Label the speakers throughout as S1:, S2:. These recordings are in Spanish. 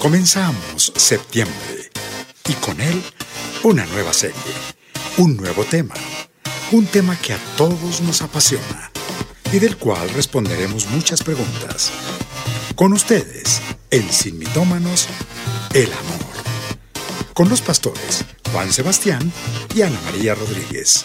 S1: Comenzamos septiembre y con él una nueva serie, un nuevo tema, un tema que a todos nos apasiona y del cual responderemos muchas preguntas. Con ustedes, en Sin Mitómanos, el amor. Con los pastores Juan Sebastián y Ana María Rodríguez.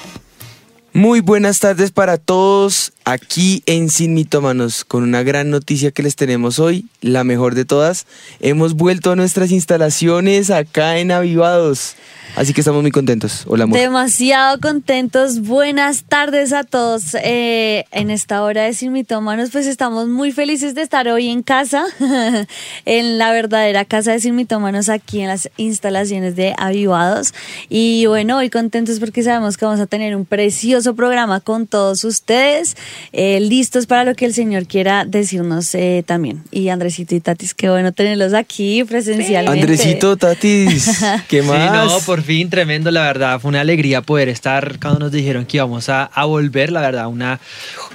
S2: Muy buenas tardes para todos aquí en Sin Mitómanos con una gran noticia que les tenemos hoy, la mejor de todas. Hemos vuelto a nuestras instalaciones acá en Avivados. Así que estamos muy contentos. Hola, amor.
S3: Demasiado contentos. Buenas tardes a todos. Eh, en esta hora de Sin Mitómanos, pues estamos muy felices de estar hoy en casa, en la verdadera casa de Sin Mitómanos, aquí en las instalaciones de Avivados. Y bueno, hoy contentos porque sabemos que vamos a tener un precioso programa con todos ustedes, eh, listos para lo que el Señor quiera decirnos eh, también. Y Andresito y Tatis, qué bueno tenerlos aquí presencialmente.
S2: Andresito, Tatis, ¿qué más?
S4: Sí, no, por fin, tremendo, la verdad. Fue una alegría poder estar cuando nos dijeron que íbamos a, a volver, la verdad. Una,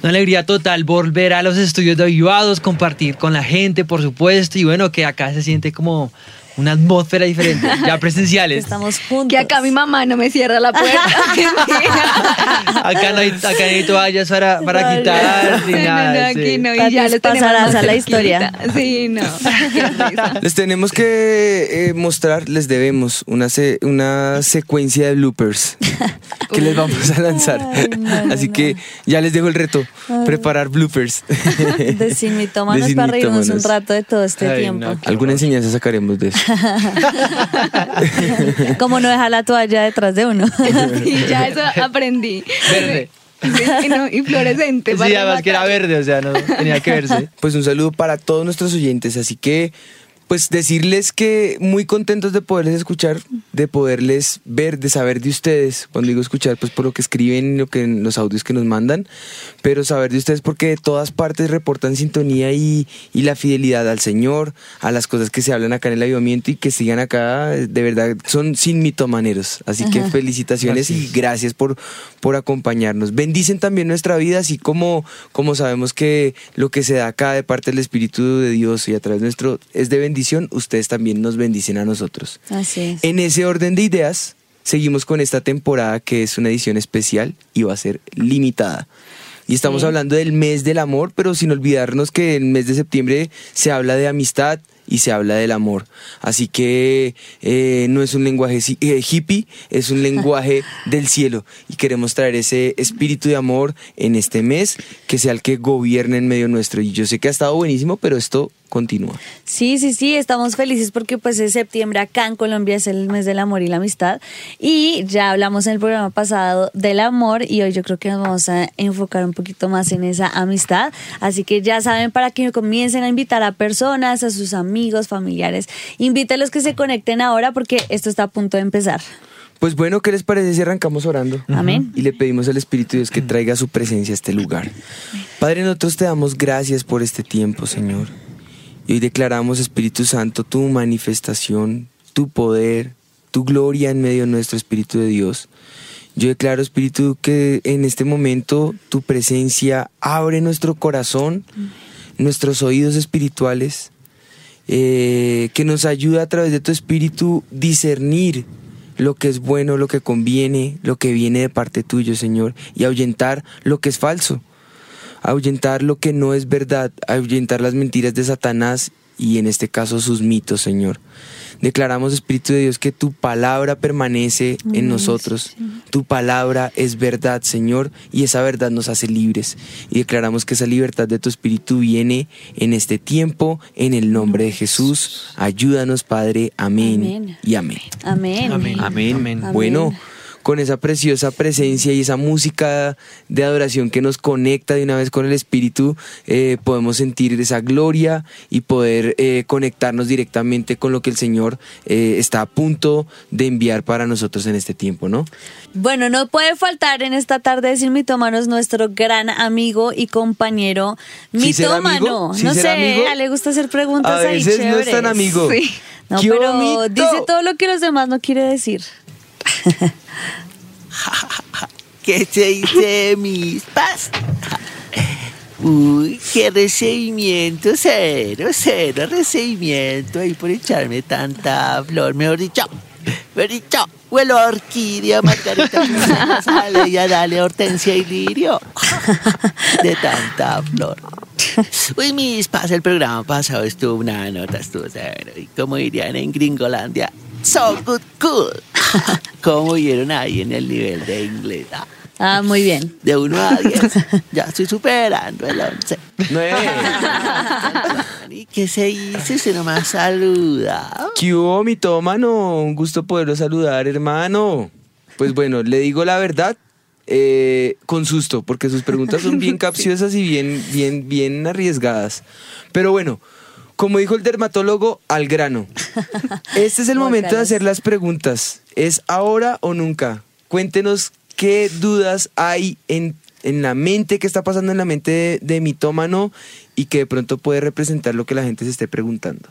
S4: una alegría total volver a los estudios de Avivados, compartir con la gente, por supuesto. Y bueno, que acá se siente como una atmósfera diferente, ya presenciales.
S3: Estamos juntos.
S5: Que acá mi mamá no me cierra la puerta.
S4: acá, no hay, acá no hay toallas para, para quitar, ni
S5: No, no,
S4: nada.
S5: no, aquí
S4: sí.
S5: no. Y ya tenemos
S3: pasarás a la historia.
S5: Sí, no.
S2: Les tenemos que eh, mostrar, les debemos una, se- una secuencia de bloopers que les vamos a lanzar.
S3: Ay, no, no,
S2: Así
S3: no.
S2: que ya les dejo el reto, preparar bloopers.
S3: de sin mitómanos
S2: De sin
S3: para reírnos un rato de todo este
S4: Ay,
S3: tiempo.
S2: Alguna enseñanza sacaremos de eso.
S3: Como no dejar la toalla detrás de uno.
S5: Sí, ya eso aprendí.
S4: Verde.
S5: Sí, no, y fluorescente.
S4: Sí, además que era verde, o sea, no tenía que verse.
S2: Pues un saludo para todos nuestros oyentes, así que pues decirles que muy contentos de poderles escuchar, de poderles ver, de saber de ustedes. Cuando digo escuchar, pues por lo que escriben, lo que los audios que nos mandan, pero saber de ustedes porque de todas partes reportan sintonía y, y la fidelidad al Señor, a las cosas que se hablan acá en el avivamiento y que sigan acá, de verdad, son sin mitomaneros. Así que felicitaciones y gracias por, por acompañarnos. Bendicen también nuestra vida, así como, como sabemos que lo que se da acá de parte del Espíritu de Dios y a través nuestro es de bendición, ustedes también nos bendicen a nosotros.
S3: Así es.
S2: En ese orden de ideas, seguimos con esta temporada que es una edición especial y va a ser limitada. Y estamos
S3: Sí.
S2: hablando del mes del amor, pero sin olvidarnos que el mes de septiembre se habla de amistad y se habla del amor. Así que eh, no es un lenguaje eh, hippie, es un lenguaje del cielo. Y queremos traer ese espíritu de amor en este mes, que sea el que gobierne en medio nuestro. Y yo sé que ha estado buenísimo, pero esto continúa.
S3: Sí, sí, sí, estamos felices porque pues es septiembre acá en Colombia, es el mes del amor y la amistad. Y ya hablamos en el programa pasado del amor y hoy yo creo que nos vamos a enfocar un poquito más en esa amistad. Así que ya saben, para que comiencen a invitar a personas, a sus amigos, familiares, invítelos que se conecten ahora porque esto está a punto de empezar.
S2: Pues bueno, ¿qué les parece si arrancamos orando?
S3: Amén.
S2: Y le pedimos al Espíritu de Dios que traiga su presencia a este lugar. Padre, nosotros te damos gracias por este tiempo, Señor. Y hoy declaramos, Espíritu Santo, tu manifestación, tu poder, tu gloria en medio de nuestro Espíritu de Dios. Yo declaro, Espíritu, que en este momento tu presencia abre nuestro corazón, nuestros oídos espirituales, eh, que nos ayuda a través de tu Espíritu discernir lo que es bueno, lo que conviene, lo que viene de parte tuyo, Señor, y ahuyentar lo que es falso, ahuyentar lo que no es verdad, ahuyentar las mentiras de Satanás y en este caso sus mitos, Señor. Declaramos, Espíritu de Dios, que tu palabra permanece en nosotros. Tu palabra es verdad, Señor, y esa verdad nos hace libres. Y declaramos que esa libertad de tu Espíritu viene en este tiempo, en el nombre de Jesús. Ayúdanos, Padre. Amén,
S3: Amén.
S2: y amén.
S3: Amén.
S4: Amén.
S2: Amén.
S4: Amén.
S2: Bueno, con esa preciosa presencia y esa música de adoración que nos conecta de una vez con el Espíritu, eh, podemos sentir esa gloria y poder eh, conectarnos directamente con lo que el Señor eh, está a punto de enviar para nosotros en este tiempo, ¿no?
S3: Bueno, no puede faltar en esta tarde de Sin Mitómanos nuestro gran amigo y compañero
S2: ¿Sí será
S3: mitómano.
S2: ¿Sí
S3: no sé,
S2: amigo?
S3: le gusta hacer preguntas
S2: A
S3: ahí
S2: veces no es tan amigo.
S5: Sí.
S3: No,
S2: ¡Qué
S3: pero dice todo lo que los demás no quiere decir.
S6: ¿Qué se dice mis pas? Uy, qué recibimiento, cero, cero recibimiento ahí por echarme tanta flor, mejor dicho, mejor dicho, huelo a orquídea, margarita, sale ya dale hortensia y lirio, de tanta flor. Uy, mis pas, el programa pasado estuvo una nota, estuvo cero, y como dirían en Gringolandia, so good, cool. ¿Cómo vieron ahí en el nivel de inglés? Ah,
S3: Ah, muy bien.
S6: De 1 a 10, ya estoy superando el 11.
S2: Nueve.
S6: ¿Y qué se hizo? Se nomás saluda.
S2: ¿Qué hubo, mitómano? Un gusto poderlo saludar, hermano. Pues bueno, le digo la verdad, eh, con susto, porque sus preguntas son bien capciosas y bien, bien, bien arriesgadas. Pero bueno, como dijo el dermatólogo, al grano. Este es el momento de hacer las preguntas. ¿Es ahora o nunca? Cuéntenos qué dudas hay en, en la mente, qué está pasando en la mente de, de mitómano y que de pronto puede representar lo que la gente se esté preguntando.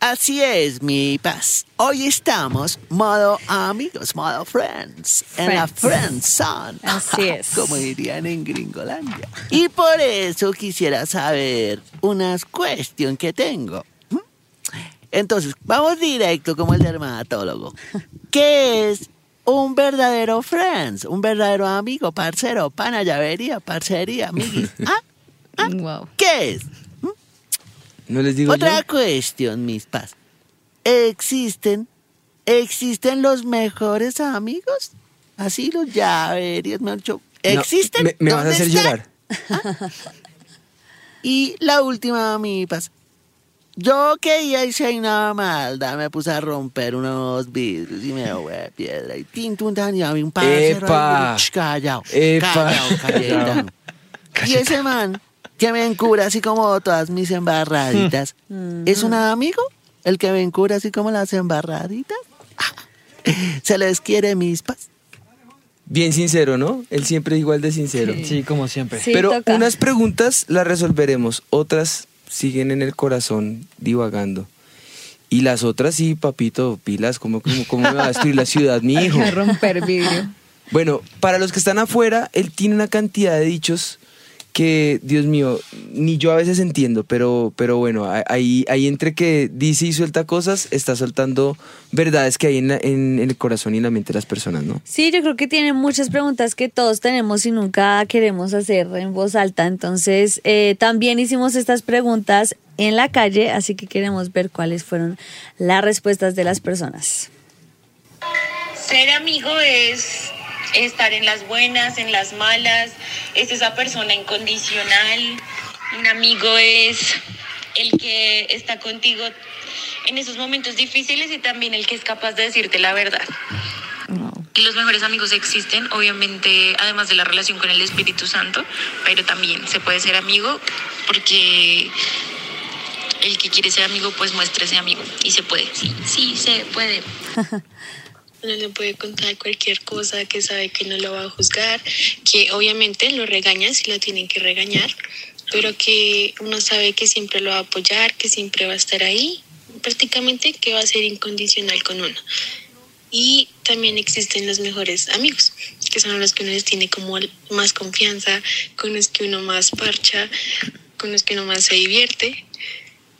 S6: Así es, mi paz. Hoy estamos modo amigos, modo friends. En la friend zone.
S3: Así es.
S6: Como dirían en Gringolandia. Y por eso quisiera saber unas cuestiones que tengo. ¿Mm? Entonces, vamos directo como el dermatólogo. ¿Qué es un verdadero friends? Un verdadero amigo, parcero, pana, llavería, parcería, amiguis. ¿Ah?
S5: Wow.
S6: ¿Qué es?
S2: ¿No les digo
S6: Otra
S2: yo?
S6: cuestión, mis paz. ¿Existen, existen los mejores amigos? Así los llaverios, me han dicho.
S2: No,
S6: ¿Existen?
S2: me, me vas a
S6: ¿Dónde
S2: hacer
S6: están?
S2: llorar.
S6: Y la última, mi paz. Yo que ya hice una maldad, me puse a romper unos vidrios y me voy a piedra y tin, tun, tan, y había un parcero
S2: Epa.
S6: ahí, ch, callao, callao, calladito. Y ese man que me encura así como todas mis embarraditas, ¿es un amigo? El que me encura así como las embarraditas. Se les quiere mis paz.
S2: Bien sincero, ¿no? Él siempre es igual de sincero.
S4: Sí, como siempre.
S3: Sí,
S2: Pero
S3: toca.
S2: unas preguntas las resolveremos, otras siguen en el corazón divagando. Y las otras sí, papito, pilas, ¿cómo, cómo, cómo me va a destruir la ciudad, mi hijo?
S5: A romper vidrio.
S2: Bueno, para los que están afuera, él tiene una cantidad de dichos que, Dios mío, ni yo a veces entiendo, pero, pero bueno, ahí, ahí entre que dice y suelta cosas, está soltando verdades que hay en, la- en el corazón y en la mente de las personas, ¿no?
S3: Sí, yo creo que tiene muchas preguntas que todos tenemos y nunca queremos hacer en voz alta. Entonces, eh, también hicimos estas preguntas en la calle, así que queremos ver cuáles fueron las respuestas de las personas.
S7: Ser amigo es estar en las buenas, en las malas, es esa persona incondicional. Un amigo es el que está contigo en esos momentos difíciles y también el que es capaz de decirte la verdad. Los mejores amigos existen, obviamente, además de la relación con el Espíritu Santo, pero también se puede ser amigo porque el que quiere ser amigo, pues muéstrese amigo. Y se puede, sí, sí, se puede.
S8: Uno le puede contar cualquier cosa que sabe que no lo va a juzgar, que obviamente lo regaña si lo tienen que regañar, pero que uno sabe que siempre lo va a apoyar, que siempre va a estar ahí, prácticamente que va a ser incondicional con uno. Y también existen los mejores amigos, que son los que uno les tiene como más confianza, con los que uno más parcha, con los que uno más se divierte.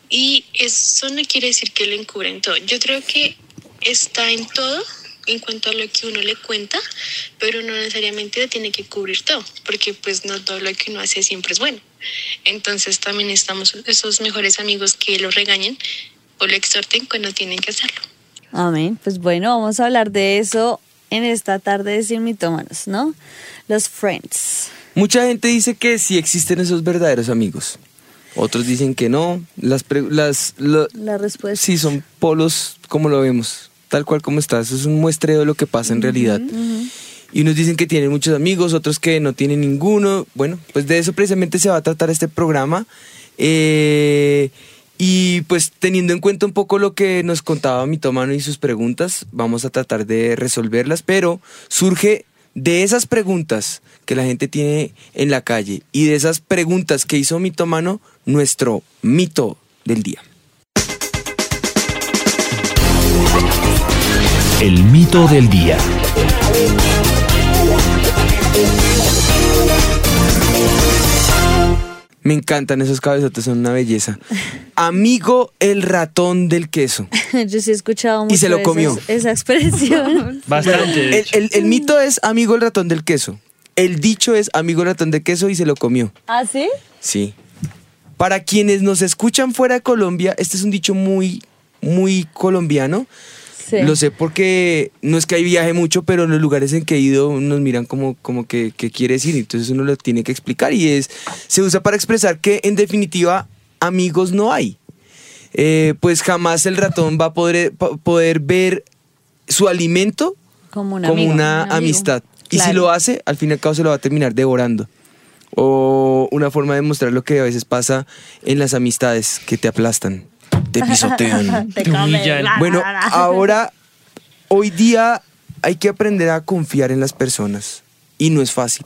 S8: Y eso no quiere decir que lo encubren todo. Yo creo que está en todo en cuanto a lo que uno le cuenta, pero no necesariamente lo tiene que cubrir todo, porque pues no todo lo que uno hace siempre es bueno. Entonces también estamos esos mejores amigos que lo regañen o lo exhorten cuando tienen que hacerlo.
S3: Amén. Pues bueno, vamos a hablar de eso en esta tarde de Sin Mitómanos, ¿no? Los Friends.
S2: Mucha gente dice que sí existen esos verdaderos amigos. Otros dicen que no. Las, pre- las lo-
S3: La respuesta.
S2: sí son polos como lo vemos, tal cual como está. Eso es un muestreo de lo que pasa en realidad. Y unos dicen que tienen muchos amigos, otros que no tienen ninguno. Bueno, pues de eso precisamente se va a tratar este programa. Eh, y pues teniendo en cuenta un poco lo que nos contaba Mitomano y sus preguntas, vamos a tratar de resolverlas, pero surge de esas preguntas que la gente tiene en la calle y de esas preguntas que hizo Mitomano nuestro mito del día.
S9: El mito del día.
S2: Me encantan esos cabezotes, son una belleza. Amigo el ratón del queso.
S3: Yo sí he escuchado mucho
S2: Y se lo
S3: esa-
S2: comió.
S3: esa expresión.
S4: Bastante. de
S2: El,
S4: hecho.
S2: el- el mito es amigo el ratón del queso. El dicho es amigo el ratón del queso y se lo comió.
S3: ¿Ah, sí?
S2: Sí. Para quienes nos escuchan fuera de Colombia, este es un dicho muy, muy colombiano.
S3: Sí.
S2: Lo sé porque no es que hay viaje mucho, pero en los lugares en que he ido nos miran como, como que, que quiere decir, entonces uno lo tiene que explicar y es, se usa para expresar que en definitiva amigos no hay. Eh, pues jamás el ratón va a poder, poder ver su alimento
S3: Como un
S2: como
S3: amigo,
S2: una
S3: un
S2: amistad. Y si lo hace, al fin y al cabo se lo va a terminar devorando. O una forma de mostrar lo que a veces pasa en las amistades que te aplastan, te pisotean.
S3: Te
S4: humillan.
S3: la-
S2: Bueno, ahora, hoy día hay que aprender a confiar en las personas y no es fácil.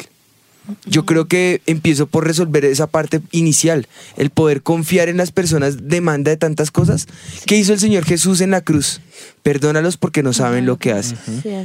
S2: Yo creo que empiezo por resolver esa parte inicial. El poder confiar en las personas demanda de tantas cosas. ¿Qué hizo el Señor Jesús en la cruz? Perdónalos porque no saben lo que hacen.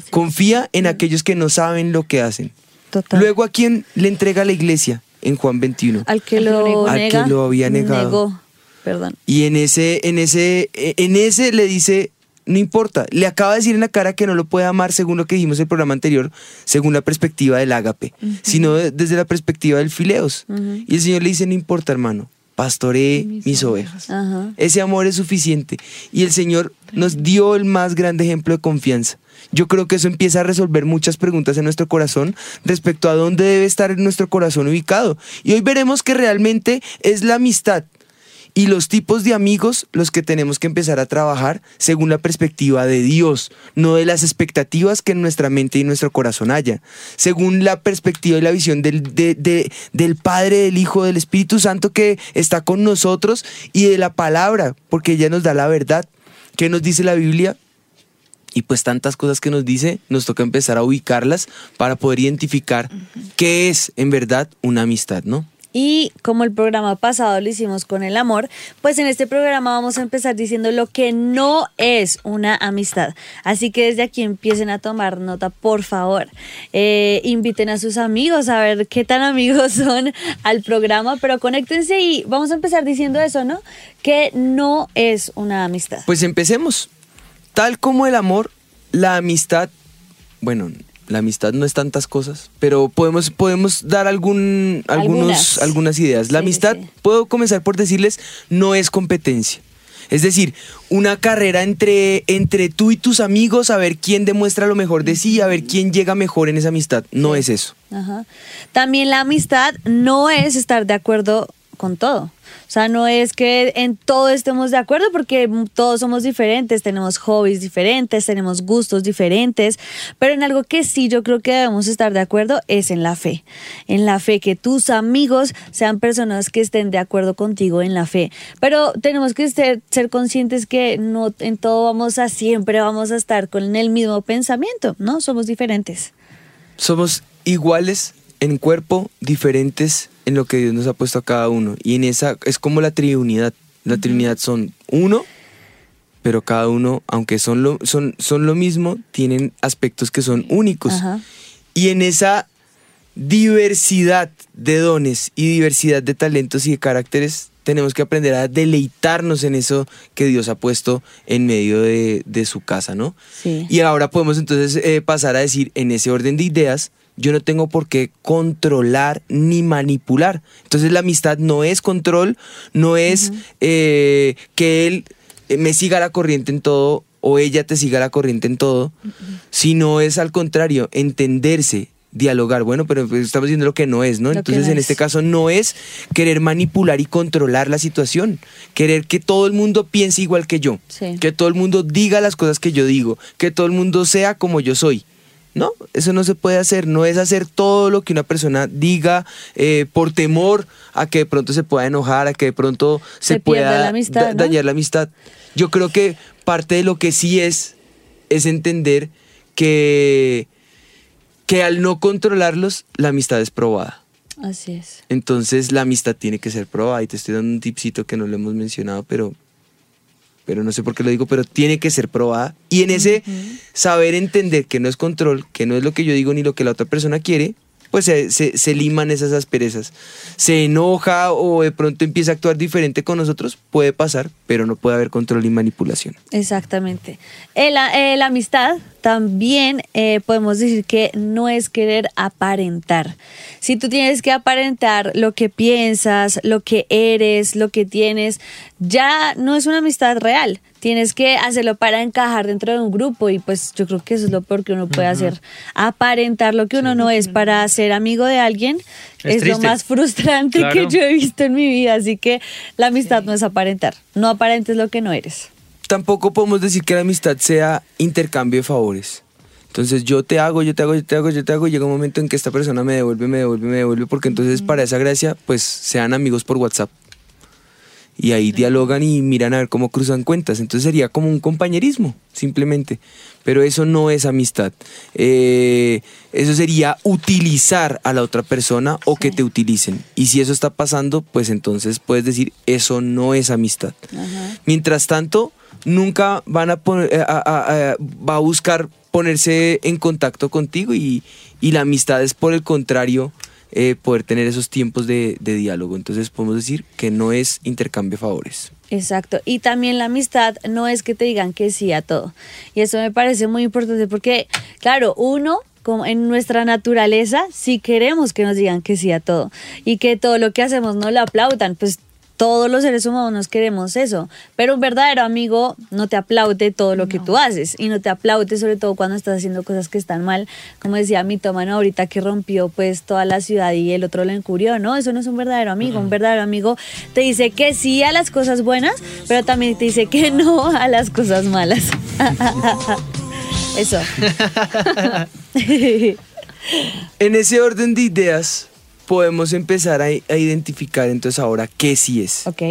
S2: Confía en aquellos que no saben lo que hacen.
S3: Total.
S2: Luego, ¿a quién le entrega la iglesia? En Juan 21.
S3: al que lo
S2: Al que lo había negado.
S3: negó. Perdón.
S2: Y en ese, en ese, en ese le dice, no importa, le acaba de decir en la cara que no lo puede amar según lo que dijimos en el programa anterior, según la perspectiva del ágape, sino de- desde la perspectiva del fileos. Y el Señor le dice, no importa hermano, pastoree mis, ovejas.
S3: Ajá.
S2: Ese amor es suficiente. Y el Señor nos dio el más grande ejemplo de confianza. Yo creo que eso empieza a resolver muchas preguntas en nuestro corazón respecto a dónde debe estar nuestro corazón ubicado. Y hoy veremos que realmente es la amistad y los tipos de amigos los que tenemos que empezar a trabajar según la perspectiva de Dios, no de las expectativas que en nuestra mente y nuestro corazón haya, según la perspectiva y la visión del, de- de- del Padre, del Hijo, del Espíritu Santo que está con nosotros y de la palabra, porque ella nos da la verdad. ¿Qué nos dice la Biblia? Y pues tantas cosas que nos dice, nos toca empezar a ubicarlas para poder identificar qué es en verdad una amistad, ¿no?
S3: Y como el programa pasado lo hicimos con el amor, pues en este programa vamos a empezar diciendo lo que no es una amistad. Así que desde aquí empiecen a tomar nota, por favor. Eh, inviten a sus amigos a ver qué tan amigos son al programa, pero conéctense y vamos a empezar diciendo eso, ¿no? Que no es una amistad.
S2: Pues empecemos. Tal como el amor, la amistad, bueno, la amistad no es tantas cosas, pero podemos, podemos dar algún, algunos,
S3: Algunas.
S2: algunas ideas. La
S3: Sí,
S2: amistad,
S3: sí.
S2: puedo comenzar por decirles, no es competencia. Es decir, una carrera entre, entre tú y tus amigos a ver quién demuestra lo mejor de sí, a ver quién llega mejor en esa amistad. No es eso.
S3: Ajá. También la amistad no es estar de acuerdo con todo. O sea, no es que en todo estemos de acuerdo porque todos somos diferentes, tenemos hobbies diferentes, tenemos gustos diferentes, pero en algo que sí yo creo que debemos estar de acuerdo es en la fe. En la fe, que tus amigos sean personas que estén de acuerdo contigo en la fe. Pero tenemos que ser, conscientes que no en todo vamos a siempre vamos a estar con el mismo pensamiento, ¿no? Somos diferentes.
S2: Somos iguales en cuerpo, diferentes en lo que Dios nos ha puesto a cada uno. Y en esa es como la Trinidad. La Trinidad son uno, pero cada uno, aunque son lo, son, son lo mismo, tienen aspectos que son únicos.
S3: Ajá.
S2: Y en esa diversidad de dones y diversidad de talentos y de caracteres, tenemos que aprender a deleitarnos en eso que Dios ha puesto en medio de, de su casa, ¿no?
S3: Sí.
S2: Y ahora podemos entonces eh, pasar a decir, en ese orden de ideas, yo no tengo por qué controlar ni manipular. Entonces la amistad no es control, no es eh, que él eh, me siga la corriente en todo o ella te siga la corriente en todo, sino es al contrario, entenderse, dialogar. Bueno, pero pues, estamos diciendo lo que no es, ¿no?
S3: Lo
S2: Entonces
S3: no
S2: en
S3: es.
S2: este caso no es querer manipular y controlar la situación, querer que todo el mundo piense igual que yo,
S3: Sí.
S2: que todo el mundo diga las cosas que yo digo, que todo el mundo sea como yo soy. No, eso no se puede hacer, no es hacer todo lo que una persona diga eh, por temor a que de pronto se pueda enojar, a que de pronto se, pueda
S3: la amistad,
S2: da-
S3: ¿no?
S2: dañar la amistad. Yo creo que parte de lo que sí es, es entender que, que al no controlarlos, la amistad es probada.
S3: Así es.
S2: Entonces la amistad tiene que ser probada. Y te estoy dando un tipcito que no lo hemos mencionado, pero, pero no sé por qué lo digo, pero tiene que ser probada. Y en ese saber entender que no es control, que no es lo que yo digo ni lo que la otra persona quiere, pues se, se- se liman esas asperezas. Se enoja o de pronto empieza a actuar diferente con nosotros, puede pasar, pero no puede haber control y manipulación.
S3: Exactamente. Eh, la amistad también eh, podemos decir que no es querer aparentar. Si tú tienes que aparentar lo que piensas, lo que eres, lo que tienes, ya no es una amistad real. Tienes que hacerlo para encajar dentro de un grupo y pues yo creo que eso es lo peor que uno puede hacer. Aparentar lo que uno no es para ser amigo de alguien
S4: Es
S3: es, lo más frustrante
S4: Claro.
S3: que yo he visto en mi vida. Así que la amistad no es aparentar. No aparentes lo que no eres.
S2: Tampoco podemos decir que la amistad sea intercambio de favores. Entonces yo te hago, yo te hago, yo te hago, yo te hago, y llega un momento en que esta persona me devuelve, me devuelve, me devuelve, porque entonces para esa gracia, pues sean amigos por WhatsApp. Y ahí dialogan y miran a ver cómo cruzan cuentas. Entonces sería como un compañerismo, simplemente. Pero eso no es amistad. Eh, eso sería utilizar a la otra persona o que te utilicen. Y si eso está pasando, pues entonces puedes decir, eso no es amistad. Mientras tanto, nunca van eh, a- va a buscar ponerse en contacto contigo y, y la amistad es por el contrario eh, poder tener esos tiempos de, diálogo. Entonces podemos decir que no es intercambio de favores.
S3: Exacto. Y también la amistad no es que te digan que sí a todo. Y eso me parece muy importante porque, claro, uno, como en nuestra naturaleza, sí queremos que nos digan que sí a todo. Y que todo lo que hacemos no lo aplaudan. Pues todos los seres humanos queremos eso. Pero un verdadero amigo no te aplaude todo lo que tú haces. Y no te aplaude sobre todo cuando estás haciendo cosas que están mal. Como decía mi tomano ahorita que rompió pues toda la ciudad y el otro lo encubrió. No, eso no es un verdadero amigo. Un verdadero amigo te dice que sí a las cosas buenas, pero también te dice que no a las cosas malas. Eso.
S2: En ese orden de ideas podemos empezar a, a identificar entonces ahora qué sí es.
S3: ok.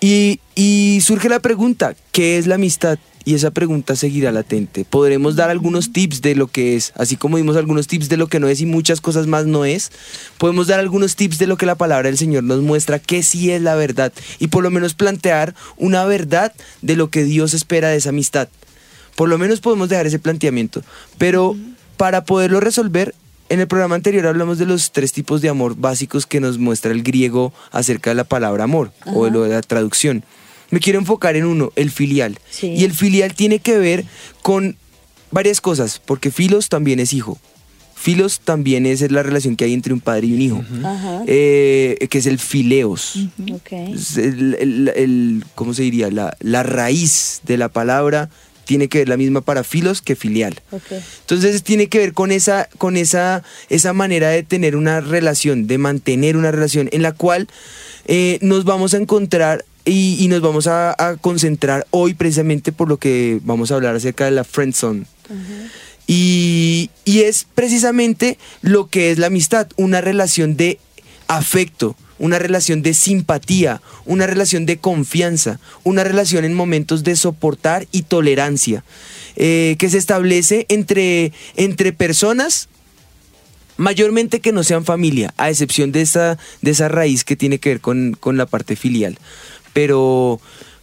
S2: Y, y surge la pregunta, ¿qué es la amistad? Y esa pregunta seguirá latente. Podremos dar algunos tips de lo que es, así como dimos algunos tips de lo que no es y muchas cosas más no es. Podemos dar algunos tips de lo que la palabra del Señor nos muestra que sí es la verdad y por lo menos plantear una verdad de lo que Dios espera de esa amistad. Por lo menos podemos dejar ese planteamiento. Pero para poderlo resolver, en el programa anterior hablamos de los tres tipos de amor básicos que nos muestra el griego acerca de la palabra amor o de lo de la traducción. Me quiero enfocar en uno, el filial.
S3: Sí.
S2: Y el filial tiene que ver con varias cosas, porque filos también es hijo. Filos también es la relación que hay entre un padre y un hijo, eh, que es el fileos.
S3: Ok.
S2: Es el- el- el- ¿Cómo se diría? La, la raíz de la palabra tiene que ver la misma para filos que filial. Entonces tiene que ver con esa, con esa, esa manera de tener una relación, de mantener una relación en la cual eh, nos vamos a encontrar y, y nos vamos a, a concentrar hoy precisamente por lo que vamos a hablar acerca de la friend zone. Y, y es precisamente lo que es la amistad, una relación de afecto, una relación de simpatía, una relación de confianza, una relación en momentos de soportar y tolerancia, eh, que se establece entre, entre personas mayormente que no sean familia, a excepción de esa, de esa raíz que tiene que ver con, con la parte filial. Pero,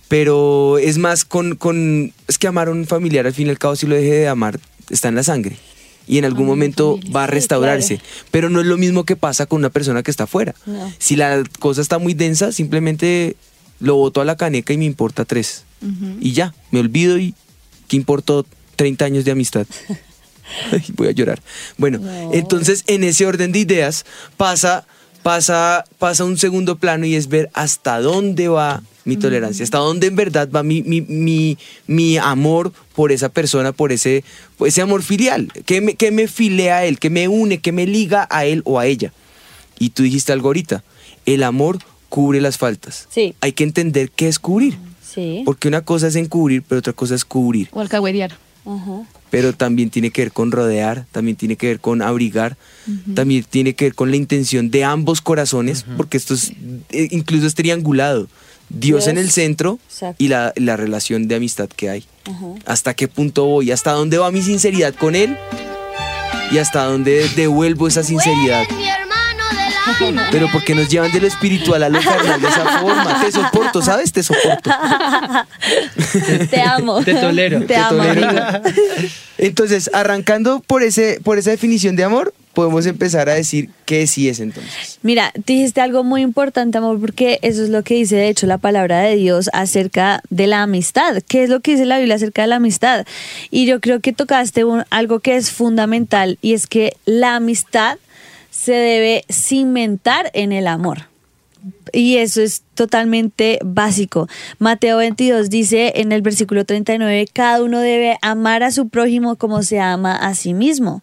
S2: pero es más con, con... Es que amar a un familiar, al fin y al cabo, si lo deje de amar, está en la sangre. Y en algún momento va a restaurarse. Pero no es lo mismo que pasa con una persona que está afuera.
S3: No.
S2: Si la cosa está muy densa, simplemente lo boto a la caneca y me importa tres. Y ya, me olvido y ¿qué importó 30 años de amistad? Ay, Voy a llorar. Bueno,
S3: No.
S2: entonces en ese orden de ideas pasa, pasa, pasa un segundo plano y es ver hasta dónde va mi tolerancia, hasta dónde en verdad va mi, mi, mi, mi amor por esa persona, por ese, por ese amor filial, que me, que me filea a él, que me une, que me liga a él o a ella. Y tú dijiste algo ahorita, el amor cubre las faltas.
S3: Sí.
S2: Hay que entender qué es cubrir,
S3: Sí.
S2: porque una cosa es encubrir, pero otra cosa es cubrir
S5: O alcahuetear.
S3: Ajá.
S2: pero también tiene que ver con rodear, también tiene que ver con abrigar, también tiene que ver con la intención de ambos corazones, porque esto es, eh, incluso es triangulado. Dios,
S3: Dios.
S2: en el centro
S3: Exacto.
S2: y la, la relación de amistad que hay.
S3: Ajá.
S2: ¿Hasta qué punto voy? ¿Hasta dónde va mi sinceridad con Él? Y hasta dónde devuelvo esa sinceridad. Pero porque nos llevan de lo espiritual a lo carnal de esa forma. Te soporto, ¿sabes? Te soporto.
S3: Te amo.
S4: Te tolero.
S3: Te
S4: Te
S3: amo,
S2: tolero. Entonces, arrancando por, ese, por esa definición de amor, podemos empezar a decir qué sí es entonces.
S3: Mira, dijiste algo muy importante, amor, porque eso es lo que dice, de hecho, la palabra de Dios acerca de la amistad. ¿Qué es lo que dice la Biblia acerca de la amistad? Y yo creo que tocaste un- algo que es fundamental y es que la amistad se debe cimentar en el amor. Y eso es totalmente básico. Mateo 22 dice en el versículo 39, cada uno debe amar a su prójimo como se ama a sí mismo.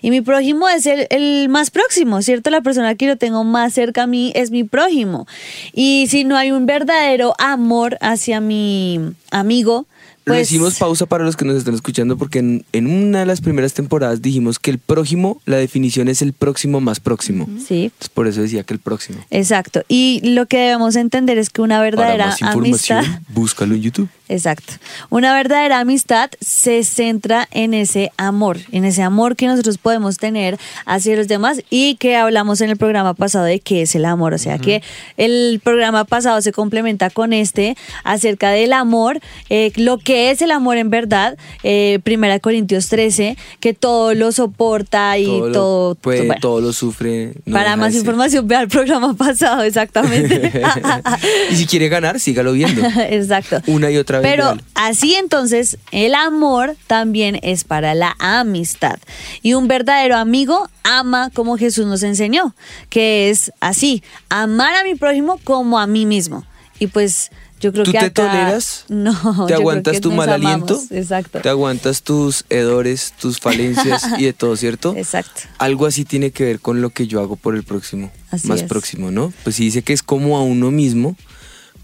S3: Y mi prójimo es el, el más próximo, ¿cierto? La persona que yo tengo más cerca a mí es mi prójimo. Y si no hay un verdadero amor hacia mi amigo, pues...
S2: decimos pausa para los que nos están escuchando porque en, en una de las primeras temporadas dijimos que el prójimo, la definición es el próximo más próximo.
S3: Sí.
S2: Entonces, por eso decía que el próximo.
S3: Exacto. Y lo que debemos entender es que una
S2: Para
S3: verdadera
S2: más información,
S3: amistad...
S2: búscalo en YouTube.
S3: Exacto. Una verdadera amistad se centra en ese amor, en ese amor que nosotros podemos tener hacia los demás y que hablamos en el programa pasado de qué es el amor. O sea que el programa pasado se complementa con este acerca del amor, eh, lo que es el amor en verdad, eh, Primera Corintios 13, que todo lo soporta y
S2: todo,
S3: todo...
S2: lo puede,
S3: bueno.
S2: todo lo sufre. no
S3: Para más información, vea el programa pasado, exactamente.
S2: y si quiere ganar, sígalo viendo.
S3: Exacto.
S2: Una y otra vez.
S3: Pero así entonces, el amor también es para la amistad. Y un verdadero amigo ama como Jesús nos enseñó, que es así, amar a mi prójimo como a mí mismo. Y pues yo creo
S2: ¿Tú
S3: que
S2: te
S3: acá-
S2: toleras?
S3: No.
S2: ¿Te aguantas tu mal
S3: amamos.
S2: aliento?
S3: Exacto.
S2: ¿Te aguantas tus hedores, tus falencias y de todo, cierto?
S3: Exacto.
S2: Algo así tiene que ver con lo que yo hago por el próximo.
S3: Así
S2: más
S3: es.
S2: próximo, ¿no? Pues si dice que es como a uno mismo,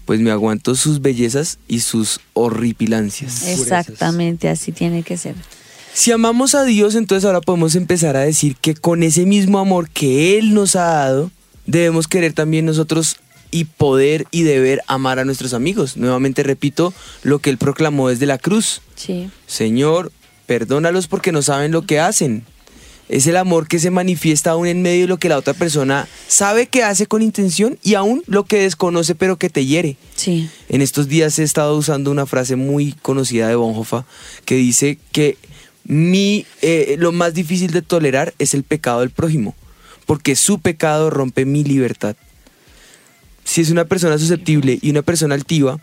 S2: pues me aguanto sus bellezas y sus horripilancias.
S3: Exactamente, así tiene que ser.
S2: Si amamos a Dios, entonces ahora podemos empezar a decir que con ese mismo amor que Él nos ha dado, debemos querer también nosotros y poder y deber amar a nuestros amigos. Nuevamente repito lo que Él proclamó desde la cruz.
S3: Sí.
S2: Señor, perdónalos porque no saben lo que hacen. Es el amor que se manifiesta aún en medio de lo que la otra persona sabe que hace con intención y aún lo que desconoce pero que te hiere.
S3: Sí.
S2: En estos días he estado usando una frase muy conocida de Bonhoeffer que dice que mi, eh, lo más difícil de tolerar es el pecado del prójimo, porque su pecado rompe mi libertad. Si es una persona susceptible y una persona altiva,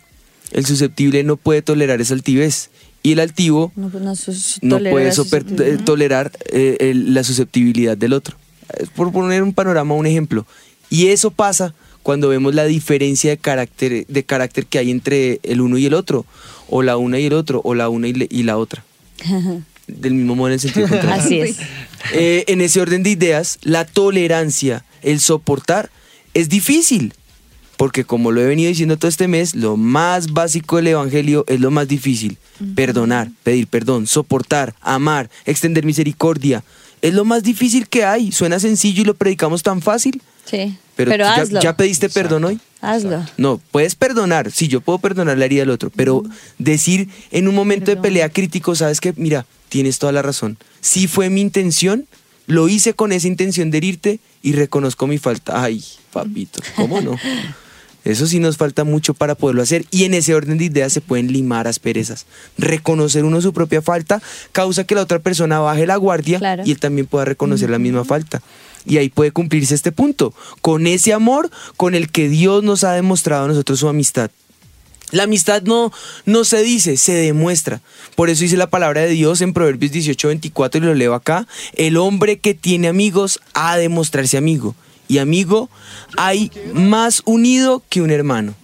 S2: el susceptible no puede tolerar esa altivez y el altivo
S3: No, pues no,
S2: no puede
S3: susceptibilidad.
S2: eh, tolerar eh, el- la susceptibilidad del otro. Por poner un panorama, un ejemplo. Y eso pasa cuando vemos la diferencia de carácter, de carácter que hay entre el uno y el otro, o la una y el otro, o la una y, le- y la otra. Del mismo modo en el sentido contrario.
S3: Así es.
S2: Eh, en ese orden de ideas, la tolerancia, el soportar, es difícil. Porque como lo he venido diciendo todo este mes, lo más básico del Evangelio es lo más difícil. Perdonar, pedir perdón, soportar, amar, extender misericordia. Es lo más difícil que hay. Suena sencillo y lo predicamos tan fácil.
S3: Sí.
S2: Pero,
S3: Pero,
S2: ¿tú ya-
S3: hazlo.
S2: ¿ya, pediste perdón hoy?
S3: Hazlo.
S2: No, puedes perdonar. Sí, yo puedo perdonar la herida del otro. Pero decir en un momento de pelea crítico, sabes que, mira, tienes toda la razón. Sí fue mi intención, lo hice con esa intención de herirte y reconozco mi falta. Ay, papito, ¿cómo no? Eso sí nos falta mucho para poderlo hacer y en ese orden de ideas se pueden limar asperezas. Reconocer uno su propia falta causa que la otra persona baje la guardia
S3: Claro.
S2: y él también pueda reconocer la misma falta. Y ahí puede cumplirse este punto, con ese amor con el que Dios nos ha demostrado a nosotros su amistad. La amistad no, no se dice, se demuestra. Por eso dice la palabra de Dios en Proverbios 18, 24, y lo leo acá. El hombre que tiene amigos ha de mostrarse amigo. Y amigo hay más unido que un hermano.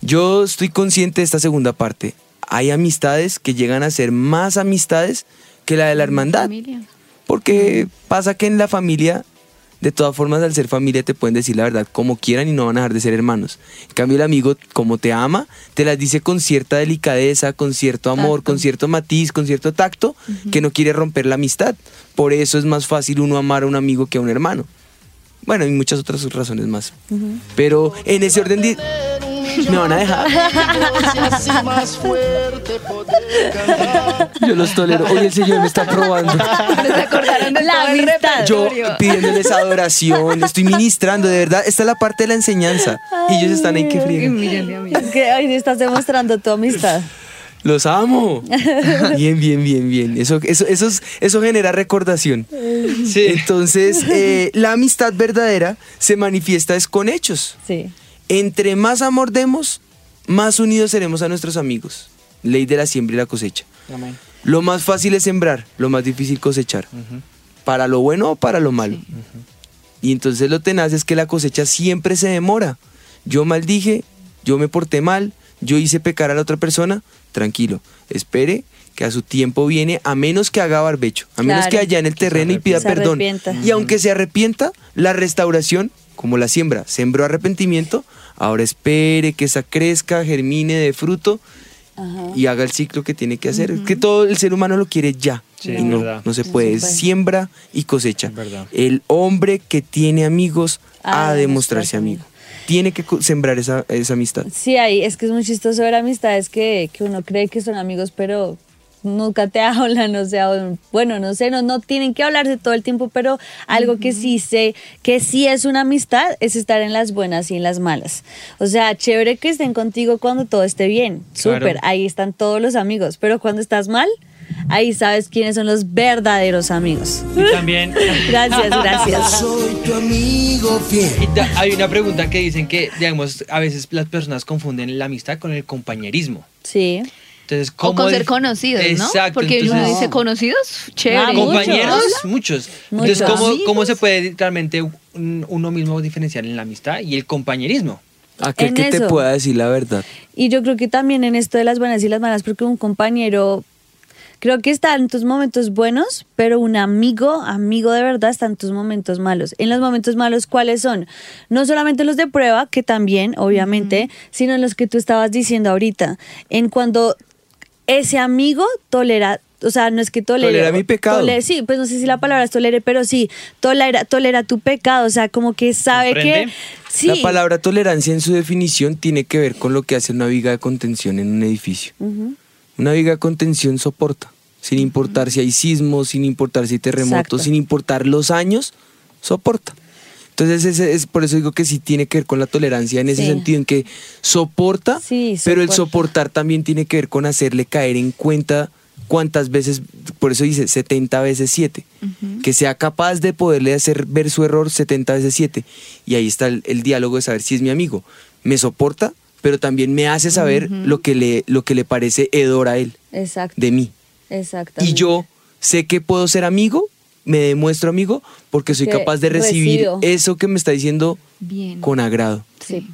S2: Yo estoy consciente de esta segunda parte. Hay amistades que llegan a ser más amistades que la de la hermandad.
S5: Familia.
S2: Porque pasa que en la familia, de todas formas, al ser familia te pueden decir la verdad como quieran y no van a dejar de ser hermanos. En cambio, el amigo, como te ama, te las dice con cierta delicadeza, con cierto amor, con cierto matiz, con cierto tacto, que no quiere romper la amistad. Por eso es más fácil uno amar a un amigo que a un hermano. Bueno, y muchas otras razones más. Pero en ese orden de... Me van a dejar. Yo los tolero. Oye, el Señor me está probando.
S5: ¿No se acordaron de
S3: La amistad.
S2: Yo pidiéndoles adoración, estoy ministrando, de verdad. Esta es la parte de la enseñanza. Y ellos están ahí que.
S3: Que hoy estás demostrando tu amistad.
S2: Los amo. Bien, bien, bien, bien. Eso, eso, eso, es- eso genera recordación.
S4: Sí.
S2: Entonces, eh, la amistad verdadera se manifiesta es con hechos.
S3: Sí.
S2: Entre más amor demos, más unidos seremos a nuestros amigos. Ley de la siembra y la cosecha.
S4: Amén.
S2: Lo más fácil es sembrar, lo más difícil cosechar. Para lo bueno o para lo malo. Y entonces lo tenaz es que la cosecha siempre se demora. Yo maldije, yo me porté mal, yo hice pecar a la otra persona. Tranquilo, espere que a su tiempo viene, a menos que haga barbecho, a menos
S3: Claro.
S2: que allá en el terreno y pida perdón. Y aunque se arrepienta, la restauración, como la siembra, sembró arrepentimiento, ahora espere que esa crezca, germine de fruto y haga el ciclo que tiene que hacer. Es que todo el ser humano lo quiere ya.
S4: Sí,
S2: y no, no se
S3: No
S2: puede.
S3: se puede.
S2: Siembra y cosecha. El hombre que tiene amigos
S3: Ha de
S2: mostrarse amigo. Tiene que sembrar esa, esa amistad.
S3: Sí, hay, es que es muy chistoso ver amistades que, que uno cree que son amigos, pero nunca te hablan, o sea, bueno, no sé, no, no tienen que hablarse todo el tiempo, pero algo que sí sé, que sí es una amistad, es estar en las buenas y en las malas. O sea, chévere que estén contigo cuando todo esté bien,
S4: Claro.
S3: súper, ahí están todos los amigos, pero cuando estás mal, ahí sabes quiénes son los verdaderos amigos.
S4: Y también.
S3: Gracias, gracias.
S6: Soy tu amigo fiel.
S4: Hay una pregunta que dicen que, digamos, a veces las personas confunden la amistad con el compañerismo.
S3: Sí.
S4: Entonces,
S5: O
S4: ¿cómo
S5: con ser conocidos, ¿no?
S4: Exacto,
S5: Porque uno
S4: entonces-
S5: dice conocidos, chévere.
S3: Ah, muchos.
S4: compañeros, muchos. Entonces,
S3: Muchos.
S4: ¿cómo,
S5: Amigos.
S4: ¿cómo se puede realmente un- uno mismo diferenciar en la amistad y el compañerismo?
S2: Aquel
S3: En
S2: que te pueda decir la verdad.
S3: Y yo creo que también en esto de las buenas y las malas, porque un compañero, creo que está en tus momentos buenos, pero un amigo, amigo de verdad, está en tus momentos malos. En los momentos malos, ¿cuáles son? No solamente los de prueba, que también, obviamente, sino en los que tú estabas diciendo ahorita, en cuando ese amigo tolera... O sea, no es que tolere.
S2: Tolera mi pecado.
S3: tolere- sí, pues no sé si la palabra es tolere, pero sí, tolera, tolera tu pecado. O sea, como que sabe que.
S2: La palabra tolerancia en su definición tiene que ver con lo que hace una viga de contención en un edificio. Una viga de contención soporta, sin importar si hay sismos, sin importar si hay terremotos,
S3: Exacto.
S2: sin importar los años, soporta. Entonces ese es por eso digo que sí tiene que ver con la tolerancia en ese
S3: Sí.
S2: sentido en que soporta,
S3: Sí,
S2: pero el
S3: soporta.
S2: soportar también tiene que ver con hacerle caer en cuenta cuántas veces, por eso dice 70 veces 7, que sea capaz de poderle hacer ver su error 70 veces 7. Y ahí está el, el diálogo de saber si es mi amigo. Me soporta, pero también me hace saber lo, que le, lo que le parece hedor a él,
S3: Exacto.
S2: de mí.
S3: Exactamente.
S2: Y yo sé que puedo ser amigo, me demuestro amigo, porque soy
S3: Que
S2: capaz de recibir
S3: recibo.
S2: eso que me está diciendo
S5: Bien.
S2: con agrado.
S3: Sí.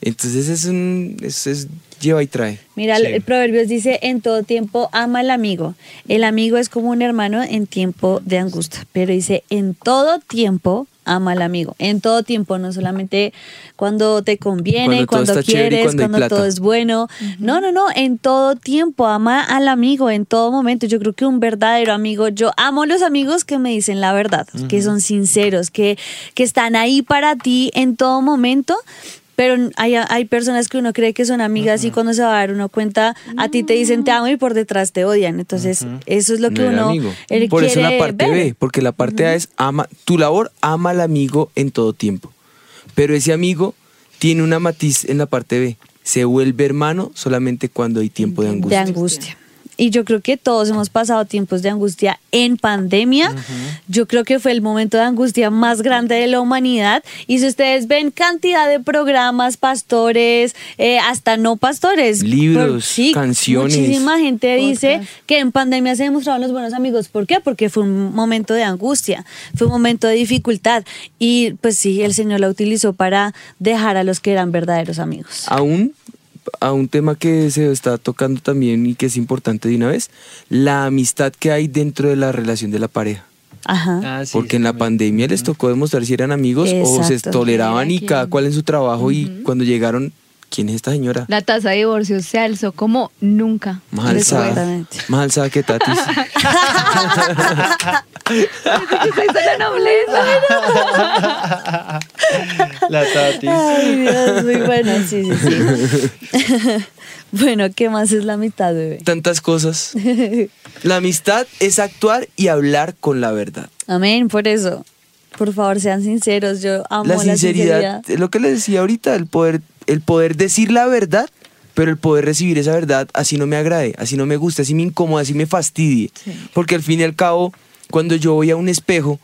S2: Entonces es un, es, es lleva y trae.
S3: Mira,
S4: Sí.
S3: el, el Proverbios dice, en todo tiempo ama al amigo. El amigo es como un hermano en tiempo de angustia. Pero dice, en todo tiempo ama al amigo. En todo tiempo, no solamente cuando te conviene,
S2: Cuando
S3: quieres,
S2: cuando
S3: todo es bueno. No, no, no, en todo tiempo ama al amigo, en todo momento. Yo creo que un verdadero amigo, yo amo los amigos que me dicen la verdad, que son sinceros, que, que están ahí para ti en todo momento. Pero hay, hay personas que uno cree que son amigas y cuando se va a dar uno cuenta, a ti te dicen te amo y por detrás te odian. Entonces, eso es lo que
S2: No
S3: uno
S2: amigo.
S3: él
S2: Por eso la
S3: quiere
S2: parte
S3: ver.
S2: B, porque la parte A es ama, tu labor ama al amigo en todo tiempo. Pero ese amigo tiene una matiz en la parte B. Se vuelve hermano solamente cuando hay tiempo de
S3: de
S2: angustia.
S3: Y yo creo que todos hemos pasado tiempos de angustia en pandemia. Yo creo que fue el momento de angustia más grande de la humanidad. Y si ustedes ven cantidad de programas, pastores, eh, hasta no pastores,
S2: Libros, canciones.
S3: Muchísima gente dice que en pandemia se demostraron los buenos amigos. ¿Por qué? Porque fue un momento de angustia, fue un momento de dificultad. Y pues sí, el Señor la utilizó para dejar a los que eran verdaderos amigos.
S2: Aún a un tema que se está tocando también y que es importante de una vez, la amistad que hay dentro de la relación de la pareja.
S3: Ajá.
S4: Ah, sí,
S2: Porque
S4: sí,
S2: en la
S4: también.
S2: pandemia les tocó demostrar si eran amigos o se toleraban y cada cual en su trabajo y cuando llegaron, ¿quién es esta señora?
S5: La tasa de divorcio se alzó como nunca.
S2: Más alzada, más alzada que Tatis.
S5: la nobleza.
S4: La Tati.
S3: Ay, Dios, muy bueno, sí, sí, sí. bueno, ¿qué más es la mitad, bebé?
S2: Tantas cosas. La amistad es actuar y hablar con la verdad.
S3: Amén, por eso. Por favor, sean sinceros. Yo amo
S2: la
S3: la
S2: sinceridad,
S3: sinceridad.
S2: es lo que les decía ahorita, el poder, el poder decir la verdad pero el poder recibir esa verdad así no me agrade, así no me guste, así me incomode, así me fastidie. Porque al fin y al cabo, cuando yo voy a un espejo,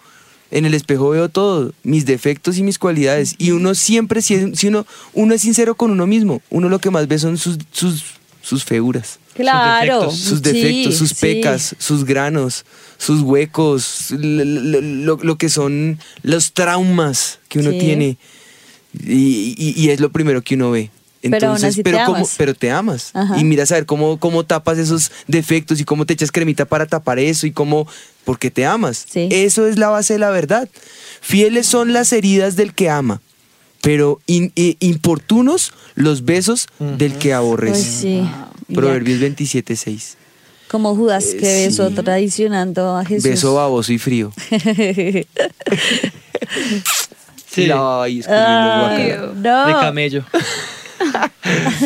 S2: en el espejo veo todo, mis defectos y mis cualidades. Y uno siempre, si, si uno, uno es sincero con uno mismo, uno lo que más ve son sus, sus, sus feuras.
S3: Claro.
S2: Sus defectos, sus
S3: sí.
S2: pecas, sus granos, sus huecos, lo, lo- lo- lo que son los traumas que uno
S3: Sí.
S2: tiene. Y, y- y es lo primero que uno ve.
S3: Pero aún
S2: Entonces,
S3: te
S2: pero, cómo-
S3: amas.
S2: pero te amas.
S3: Ajá.
S2: Y miras a ver cómo, cómo tapas esos defectos y cómo te echas cremita para tapar eso y cómo, porque te amas.
S3: Sí.
S2: Eso es la base de la verdad. Fieles son las heridas del que ama, pero in- importunos los besos del que aborrece.
S3: Pues sí.
S2: Proverbios 27, 6.
S3: Como Judas
S2: Eh,
S3: que besó
S2: sí.
S3: traicionando a Jesús.
S2: Beso baboso y frío.
S4: Sí.
S2: Ay,
S3: no.
S4: De camello.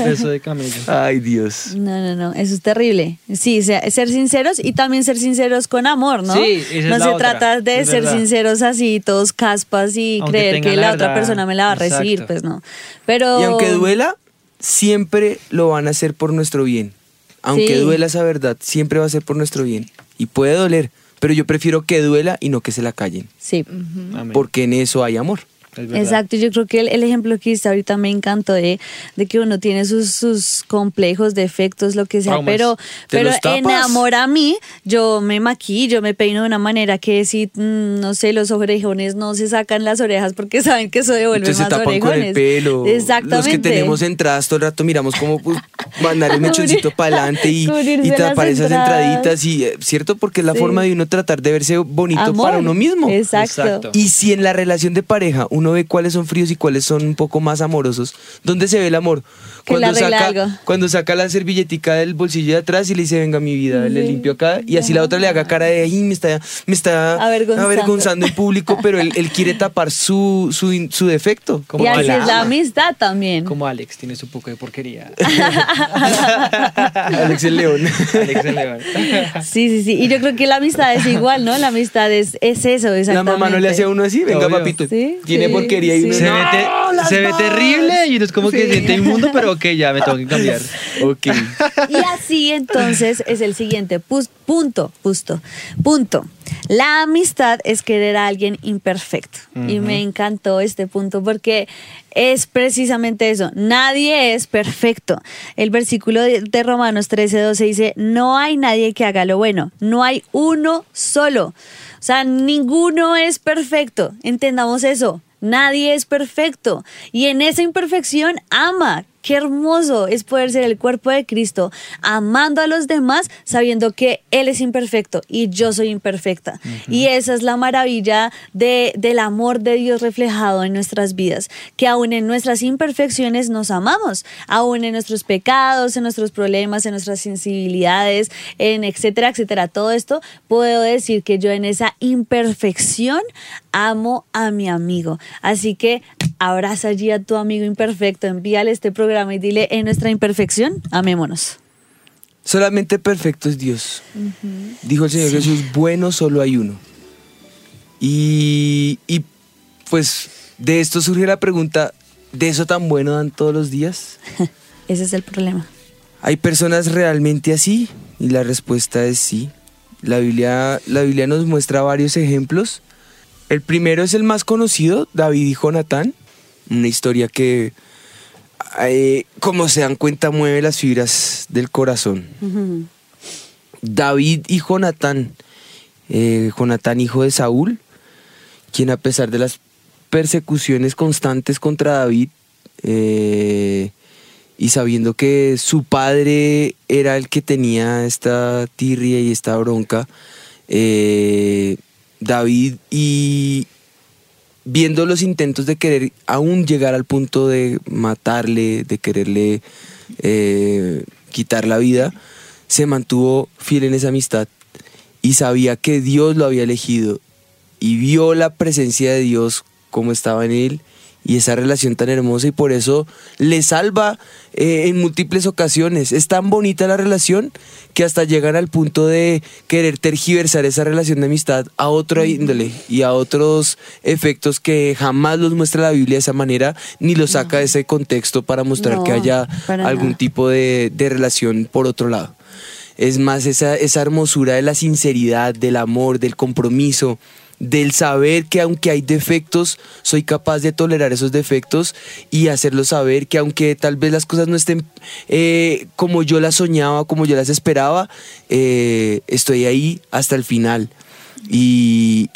S4: Beso de camello.
S2: Ay, Dios.
S3: No, no, no, eso es terrible. Sí, sea- ser sinceros y también ser sinceros con amor, ¿no?
S4: Sí, esa es
S3: no
S4: la
S3: se
S4: otra,
S3: trata de
S4: es
S3: ser
S4: verdad.
S3: sinceros así, todos caspas y
S4: Aunque
S3: creer que
S4: la
S3: la otra persona me la va a recibir,
S4: exacto.
S3: pues no. Pero
S2: Y aunque duela, siempre lo van a hacer por nuestro bien. Aunque
S3: Sí.
S2: duela esa verdad, siempre va a ser por nuestro bien. Y puede doler, pero yo prefiero que duela y no que se la callen.
S3: Sí.
S2: Porque en eso hay amor.
S3: Exacto, yo creo que el, el ejemplo que hiciste ahorita me encantó de, de que uno tiene sus, sus complejos, defectos, lo que sea,
S4: Traumas.
S3: pero,
S2: ¿Te
S3: pero en amor a mí, yo me maquillo, me peino de una manera que si, mm, no sé, los orejones no se sacan las orejas porque saben que eso devuelve
S2: Entonces se
S3: más
S2: tapan
S3: orejones.
S2: con el pelo.
S3: Exactamente.
S2: Los que tenemos entradas todo el rato miramos cómo pues, mandar el mechoncito para adelante y, y tapar esas entraditas. Y, eh, ¿Cierto? Porque es la
S3: Sí.
S2: forma de uno tratar de verse bonito
S3: Amor.
S2: para uno mismo.
S3: Exacto.
S4: Exacto.
S2: Y si en la relación de pareja uno ve cuáles son fríos y cuáles son un poco más amorosos, ¿dónde se ve el amor?
S3: Que arregla
S2: saca,
S3: algo.
S2: cuando saca la servilletica del bolsillo de atrás y le dice, venga mi vida, le limpio acá. Y así la otra le haga cara de, ay, me está, me está
S3: Avergonzando.
S2: avergonzando en público, pero él, él quiere tapar su, su, su defecto.
S3: Y
S4: Como
S3: así
S4: Alex.
S3: es la amistad también.
S4: Como Alex tiene su poco de porquería.
S2: Alex el León.
S4: Alex el León.
S3: Sí, sí, sí. Y yo creo que la amistad es igual, ¿no? La amistad es, es eso,
S2: La
S3: exactamente.
S2: mamá no le hacía a uno así, venga
S4: Obvio.
S2: papito,
S3: Sí,
S2: tiene
S3: sí,
S2: porquería y uno
S4: Se,
S2: no,
S4: ve, se ve terrible y uno es como que siente inmundo, pero ok, ya me tengo que cambiar.
S2: Ok.
S3: Y así entonces es el siguiente pus- punto, justo, punto. La amistad es querer a alguien imperfecto. Y me encantó este punto porque es precisamente eso. Nadie es perfecto. El versículo de, de Romanos 13, 12 dice, no hay nadie que haga lo bueno. No hay uno solo. O sea, ninguno es perfecto. Entendamos eso. Nadie es perfecto. Y en esa imperfección ama. Qué hermoso es poder ser el cuerpo de Cristo, amando a los demás, sabiendo que Él es imperfecto y yo soy imperfecta. Y esa es la maravilla de, del amor de Dios reflejado en nuestras vidas, que aún en nuestras imperfecciones nos amamos, aún en nuestros pecados, en nuestros problemas, en nuestras sensibilidades, en etcétera, etcétera. Todo esto puedo decir que yo en esa imperfección amo a mi amigo. Así que abraza allí a tu amigo imperfecto, envíale este programa y dile en nuestra imperfección, amémonos.
S2: Solamente perfecto es Dios. Dijo el Señor Jesús, bueno solo hay uno. Y, y pues de esto surge la pregunta, ¿de eso tan bueno dan todos los días?
S3: Ese es el problema.
S2: ¿Hay personas realmente así? Y la respuesta es sí. La Biblia, la Biblia nos muestra varios ejemplos. El primero es el más conocido, David y Jonatán. Una historia que, eh, como se dan cuenta, mueve las fibras del corazón. David y Jonatán. Eh, Jonatán, hijo de Saúl, quien a pesar de las persecuciones constantes contra David, eh, y sabiendo que su padre era el que tenía esta tirria y esta bronca, eh, David y viendo los intentos de querer aún llegar al punto de matarle, de quererle eh, quitar la vida, se mantuvo fiel en esa amistad y sabía que Dios lo había elegido y vio la presencia de Dios como estaba en él y esa relación tan hermosa y por eso le salva eh, en múltiples ocasiones. Es tan bonita la relación que hasta llegan al punto de querer tergiversar esa relación de amistad a otra índole y a otros efectos que jamás los muestra la Biblia de esa manera ni los saca de ese contexto para mostrar
S3: No,
S2: que haya algún
S3: nada.
S2: tipo de, de relación por otro lado. Es más esa, esa hermosura de la sinceridad, del amor, del compromiso, del saber que aunque hay defectos, soy capaz de tolerar esos defectos y hacerlo saber que aunque tal vez las cosas no estén eh, como yo las soñaba, como yo las esperaba, eh, estoy ahí hasta el final. Y,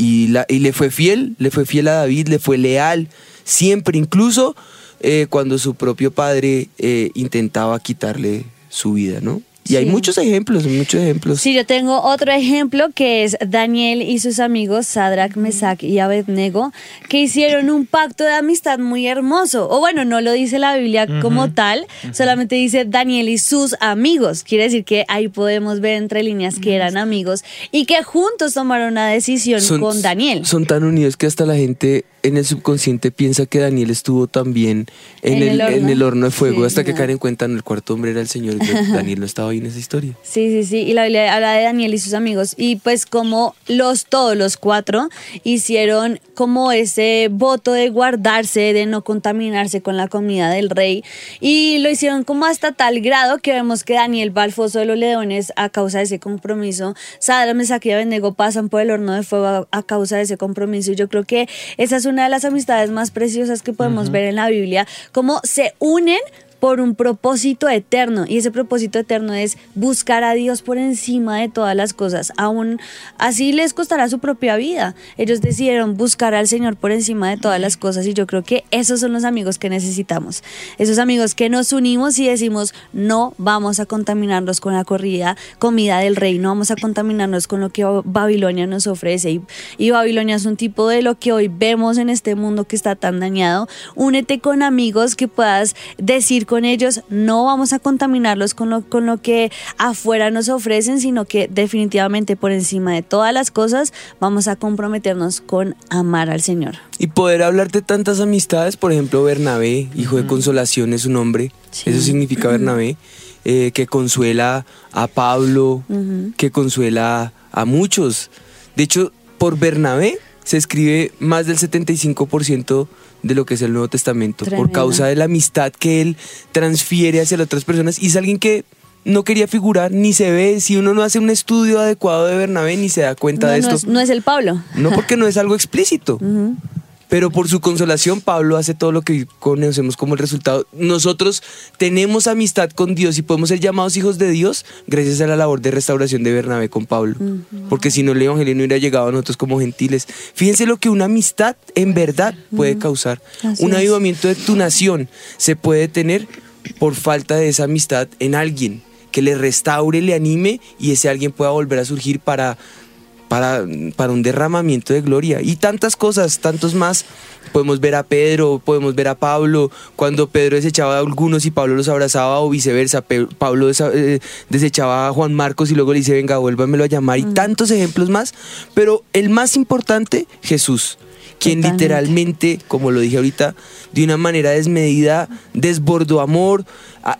S2: le fue fiel, le fue fiel a David, le fue leal, siempre, incluso eh, cuando su propio padre intentaba quitarle su vida, ¿no? Y hay muchos ejemplos, muchos ejemplos.
S3: Sí, yo tengo otro ejemplo que es Daniel y sus amigos Sadrach, Mesach y Abednego, que hicieron un pacto de amistad muy hermoso. O bueno, no lo dice la Biblia como tal, solamente dice Daniel y sus amigos. Quiere decir que ahí podemos ver entre líneas que eran amigos y que juntos tomaron una decisión con Daniel.
S2: Son tan unidos que hasta la gente en el subconsciente piensa que Daniel estuvo también en,
S3: En
S2: el,
S3: el horno.
S2: en el horno de fuego
S3: Sí,
S2: hasta que caen en cuenta no, el cuarto hombre era el Señor y que Daniel no estaba ahí en esa historia.
S3: Sí, sí, sí. Y la Biblia habla de Daniel y sus amigos. Y pues como los todos los cuatro hicieron como ese voto de guardarse, de no contaminarse con la comida del rey. Y lo hicieron como hasta tal grado que vemos que Daniel va al foso de los leones a causa de ese compromiso. Sadra, Mesach y Abednego pasan por el horno de fuego a, a causa de ese compromiso. Y yo creo que esa es una de las amistades más preciosas que podemos ver en la Biblia. Cómo se unen por un propósito eterno y ese propósito eterno es buscar a Dios por encima de todas las cosas, aún así les costará su propia vida. Ellos decidieron buscar al Señor por encima de todas las cosas y yo creo que esos son los amigos que necesitamos. Esos amigos que nos unimos y decimos, "No vamos a contaminarnos con la corrida, comida del rey, no vamos a contaminarnos con lo que Babilonia nos ofrece." Y, y Babilonia es un tipo de lo que hoy vemos en este mundo que está tan dañado. Únete con amigos que puedas decir con ellos, no vamos a contaminarlos con lo, con lo que afuera nos ofrecen, sino que definitivamente por encima de todas las cosas vamos a comprometernos con amar al Señor.
S2: Y poder hablar de tantas amistades, por ejemplo, Bernabé, hijo de consolación, es su nombre.
S3: Sí.
S2: Eso significa Bernabé, eh, que consuela a Pablo, que consuela a muchos. De hecho, por Bernabé se escribe más del 75% de lo que es el Nuevo Testamento, por causa de la amistad que él transfiere hacia las otras personas. Y es alguien que no quería figurar, ni se ve. Si uno no hace un estudio adecuado de Bernabé, ni se da cuenta
S3: No,
S2: de
S3: no
S2: esto.
S3: es, no es el Pablo.
S2: No porque no es algo explícito. Pero por su consolación, Pablo hace todo lo que conocemos como el resultado. Nosotros tenemos amistad con Dios y podemos ser llamados hijos de Dios gracias a la labor de restauración de Bernabé con Pablo. Porque si no, el evangelio no hubiera llegado a nosotros como gentiles. Fíjense lo que una amistad en verdad puede causar.
S3: Así
S2: Un
S3: es.
S2: avivamiento de tu nación se puede tener por falta de esa amistad en alguien que le restaure, le anime y ese alguien pueda volver a surgir para para, para un derramamiento de gloria. Y tantas cosas, tantos más. Podemos ver a Pedro, podemos ver a Pablo, cuando Pedro desechaba a algunos y Pablo los abrazaba o viceversa. Pe- Pablo eh, desechaba a Juan Marcos y luego le dice, venga, vuélvamelo a llamar. Y tantos ejemplos más. Pero el más importante, Jesús quien
S3: Totalmente.
S2: literalmente, como lo dije ahorita, de una manera desmedida, desbordó amor,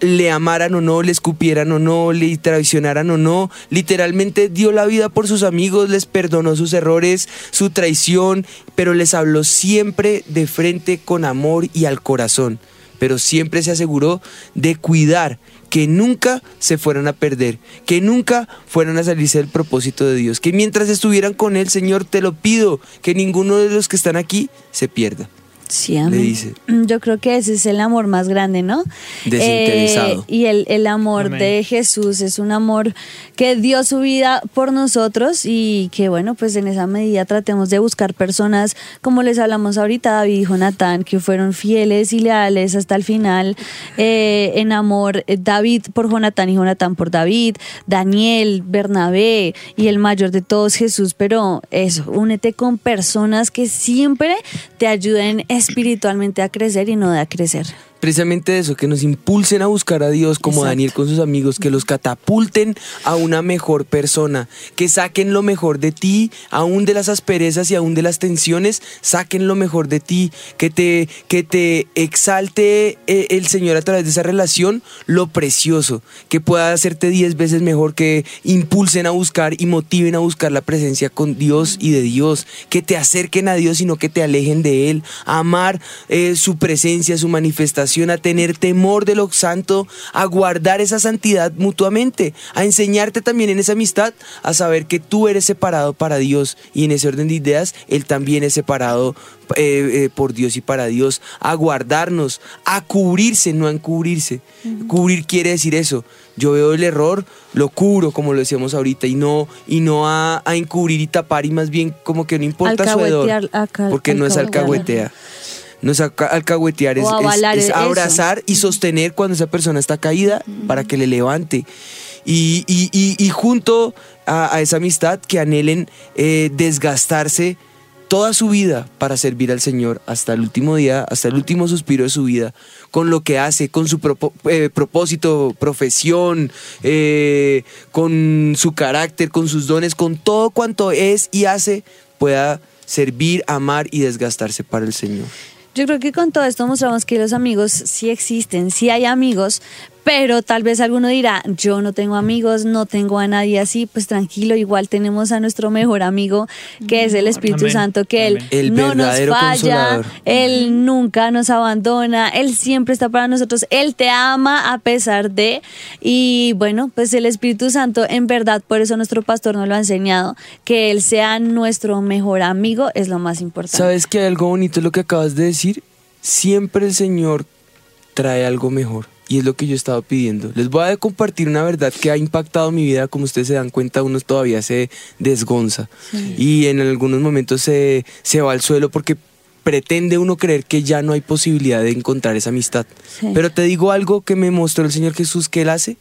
S2: le amaran o no, le escupieran o no, le traicionaran o no, literalmente dio la vida por sus amigos, les perdonó sus errores, su traición, pero les habló siempre de frente con amor y al corazón, pero siempre se aseguró de cuidar que nunca se fueran a perder, que nunca fueran a salirse del propósito de Dios, que mientras estuvieran con Él, Señor, te lo pido, que ninguno de los que están aquí se pierda.
S3: Sí, amén.
S2: dice.
S3: Yo creo que ese es el amor más grande, ¿no?
S2: Desinteresado.
S3: Eh, y el, el amor
S4: Amén.
S3: de Jesús es un amor que dio su vida por nosotros y que, bueno, pues en esa medida tratemos de buscar personas, como les hablamos ahorita, David y Jonatán, que fueron fieles y leales hasta el final, eh, en amor, eh, David por Jonatán y Jonatán por David, Daniel, Bernabé y el mayor de todos, Jesús, pero eso, únete con personas que siempre te ayuden espiritualmente a crecer y no a crecer.
S2: Precisamente eso, que nos impulsen a buscar a Dios como
S3: Exacto.
S2: Daniel con sus amigos, que los catapulten a una mejor persona, que saquen lo mejor de ti, aún de las asperezas y aún de las tensiones, saquen lo mejor de ti, que te, que te exalte eh, el Señor a través de esa relación lo precioso, que pueda hacerte diez veces mejor, que impulsen a buscar y motiven a buscar la presencia con Dios y de Dios, que te acerquen a Dios y no que te alejen de Él, amar eh, su presencia, su manifestación, a tener temor de lo santo, a guardar esa santidad mutuamente, a enseñarte también en esa amistad a saber que tú eres separado para Dios y en ese orden de ideas Él también es separado eh, eh, por Dios y para Dios, a guardarnos, a cubrirse, no a encubrirse. Cubrir quiere decir eso. Yo veo el error, lo cubro, como lo decíamos ahorita, y no, y no a, a encubrir y tapar, y más bien como que no importa su hedor, porque no es
S3: alcahuetear.
S2: No es alca- alcahuetear, es, es-
S3: eso.
S2: abrazar y sostener cuando esa persona está caída para que le levante. Y, y- y- y junto a, a esa amistad que anhelen eh, desgastarse toda su vida para servir al Señor hasta el último día, hasta el último suspiro de su vida, con lo que hace, con su propo- eh, propósito, profesión, eh, con su carácter, con sus dones, con todo cuanto es y hace, pueda servir, amar y desgastarse para el Señor.
S3: Yo creo que con todo esto mostramos que los amigos sí existen, sí hay amigos, pero tal vez alguno dirá, yo no tengo amigos, no tengo a nadie así, pues tranquilo, igual tenemos a nuestro mejor amigo, que es el Espíritu
S4: Amén.
S3: Santo, que Él.
S2: El
S3: no nos falla,
S2: consolador.
S3: Él nunca nos abandona, Él siempre está para nosotros, Él te ama a pesar de, y bueno, pues el Espíritu Santo, en verdad, por eso nuestro pastor nos lo ha enseñado, que Él sea nuestro mejor amigo es lo más importante.
S2: ¿Sabes que hay algo bonito en lo que acabas de decir? Siempre el Señor trae algo mejor. Y es lo que yo he estado pidiendo. Les voy a compartir una verdad que ha impactado mi vida. Como ustedes se dan cuenta, uno todavía se desgonza. Y en algunos momentos se, se va al suelo porque pretende uno creer que ya no hay posibilidad de encontrar esa amistad.
S3: Sí.
S2: Pero te digo algo que me mostró el Señor Jesús que Él hace.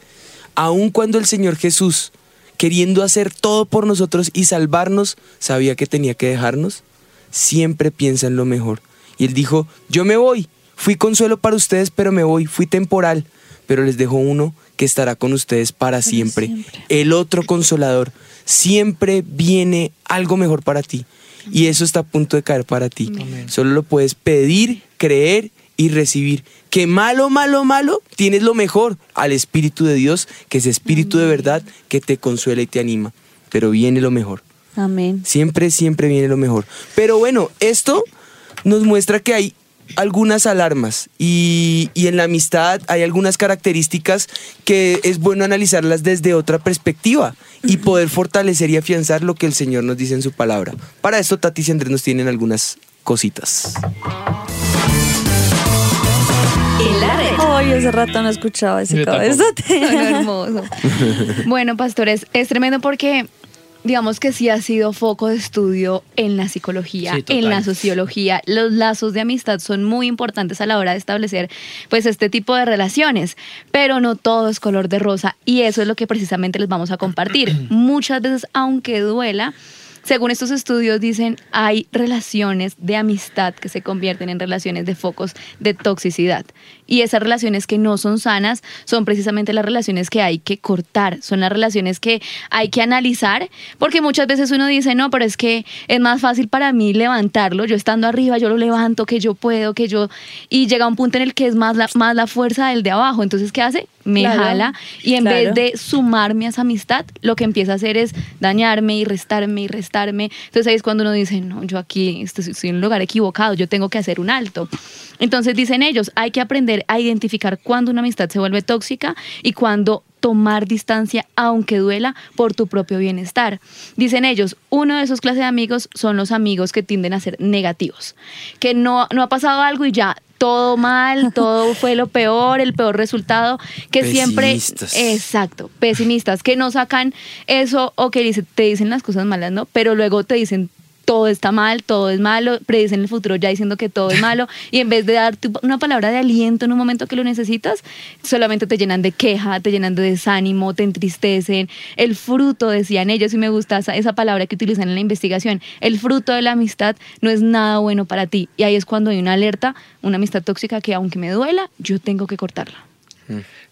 S2: Aun cuando el Señor Jesús, queriendo hacer todo por nosotros y salvarnos, sabía que tenía que dejarnos, siempre piensa en lo mejor. Y Él dijo, yo me voy, fui consuelo para ustedes, pero me voy, fui temporal, pero les dejo uno que estará con ustedes para siempre.
S3: siempre.
S2: El otro consolador, siempre viene algo mejor para ti. Y eso está a punto de caer para ti. Solo lo puedes pedir, creer y recibir. Que malo, malo, malo, tienes lo mejor al Espíritu de Dios, que es Espíritu de verdad, que te consuela y te anima. Pero viene lo mejor.
S3: Amén.
S2: Siempre, siempre viene lo mejor. Pero bueno, esto nos muestra que hay algunas alarmas y, y en la amistad hay algunas características que es bueno analizarlas desde otra perspectiva y poder fortalecer y afianzar lo que el Señor nos dice en su palabra. Para esto Tati y Andrés nos tienen algunas cositas.
S3: Ay, hace rato no escuchaba ese cabezote.
S5: Hermoso. Bueno, pastores, es tremendo porque digamos que sí ha sido foco de estudio en la psicología,
S4: Sí,
S5: en la sociología. Los lazos de amistad son muy importantes a la hora de establecer pues este tipo de relaciones, pero no todo es color de rosa y eso es lo que precisamente les vamos a compartir. Muchas veces, aunque duela, según estos estudios dicen, hay relaciones de amistad que se convierten en relaciones de focos de toxicidad. Y esas relaciones que no son sanas son precisamente las relaciones que hay que cortar, son las relaciones que hay que analizar, porque muchas veces uno dice, no, pero es que es más fácil para mí levantarlo, yo estando arriba, yo lo levanto, que yo puedo, que yo... Y llega un punto en el que es más la, más la fuerza del de abajo, entonces ¿qué hace? Me
S3: Claro,
S5: jala y en
S3: claro.
S5: vez de sumarme a esa amistad, lo que empieza a hacer es dañarme y restarme y restarme. Entonces ahí es cuando uno dice, no, yo aquí estoy, estoy en un lugar equivocado, yo tengo que hacer un alto. Entonces dicen ellos, hay que aprender a identificar cuándo una amistad se vuelve tóxica y cuándo tomar distancia, aunque duela, por tu propio bienestar. Dicen ellos, uno de esos clases de amigos son los amigos que tienden a ser negativos, que no, no ha pasado algo y ya todo mal, todo fue lo peor, el peor resultado, que siempre...
S2: Pesimistas.
S5: Exacto, pesimistas, que no sacan eso o que te dicen las cosas malas, ¿no? Pero luego te dicen todo está mal, todo es malo, predicen el futuro ya diciendo que todo es malo, y en vez de darte una palabra de aliento en un momento que lo necesitas, solamente te llenan de queja, te llenan de desánimo, te entristecen. El fruto, decían ellos, y me gusta esa, esa palabra que utilizan en la investigación, el fruto de la amistad no es nada bueno para ti. Y ahí es cuando hay una alerta, una amistad tóxica que aunque me duela, yo tengo que cortarla.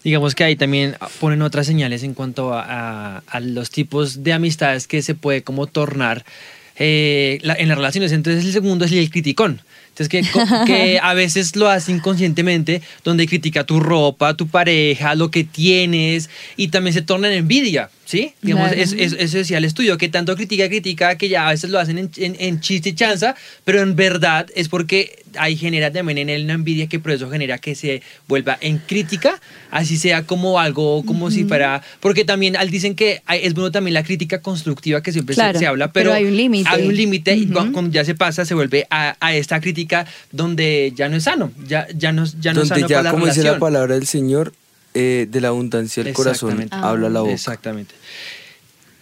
S4: Digamos que ahí también ponen otras señales en cuanto a, a- a los tipos de amistades que se puede como tornar eh, la- en las relaciones. Entonces el segundo es el criticón. Entonces que, que a veces lo hace inconscientemente, donde critica tu ropa, tu pareja, lo que tienes y también se torna en envidia. ¿Sí? Digamos,
S5: Claro.
S4: es- es- eso decía el estudio, que tanto critica, critica, que ya a veces lo hacen en, en- en chiste y chanza, pero en verdad es porque ahí genera también en él una envidia que por eso genera que se vuelva en crítica, así sea como algo, como si fuera, porque también al dicen que hay- es bueno también la crítica constructiva que siempre se-
S5: Claro,
S4: se, habla, pero,
S5: pero hay un límite.
S4: Hay un límite y
S5: Ujú.
S4: cu- cuando ya se pasa se vuelve a, a esta crítica donde ya no es sano, ya, ya no, ya no es
S2: Donde
S4: sano
S2: ya,
S4: para la
S2: como dice la
S4: relación.
S2: palabra del Señor, eh, de la abundancia del corazón
S4: Exactamente.
S2: habla la boca.
S4: Exactamente.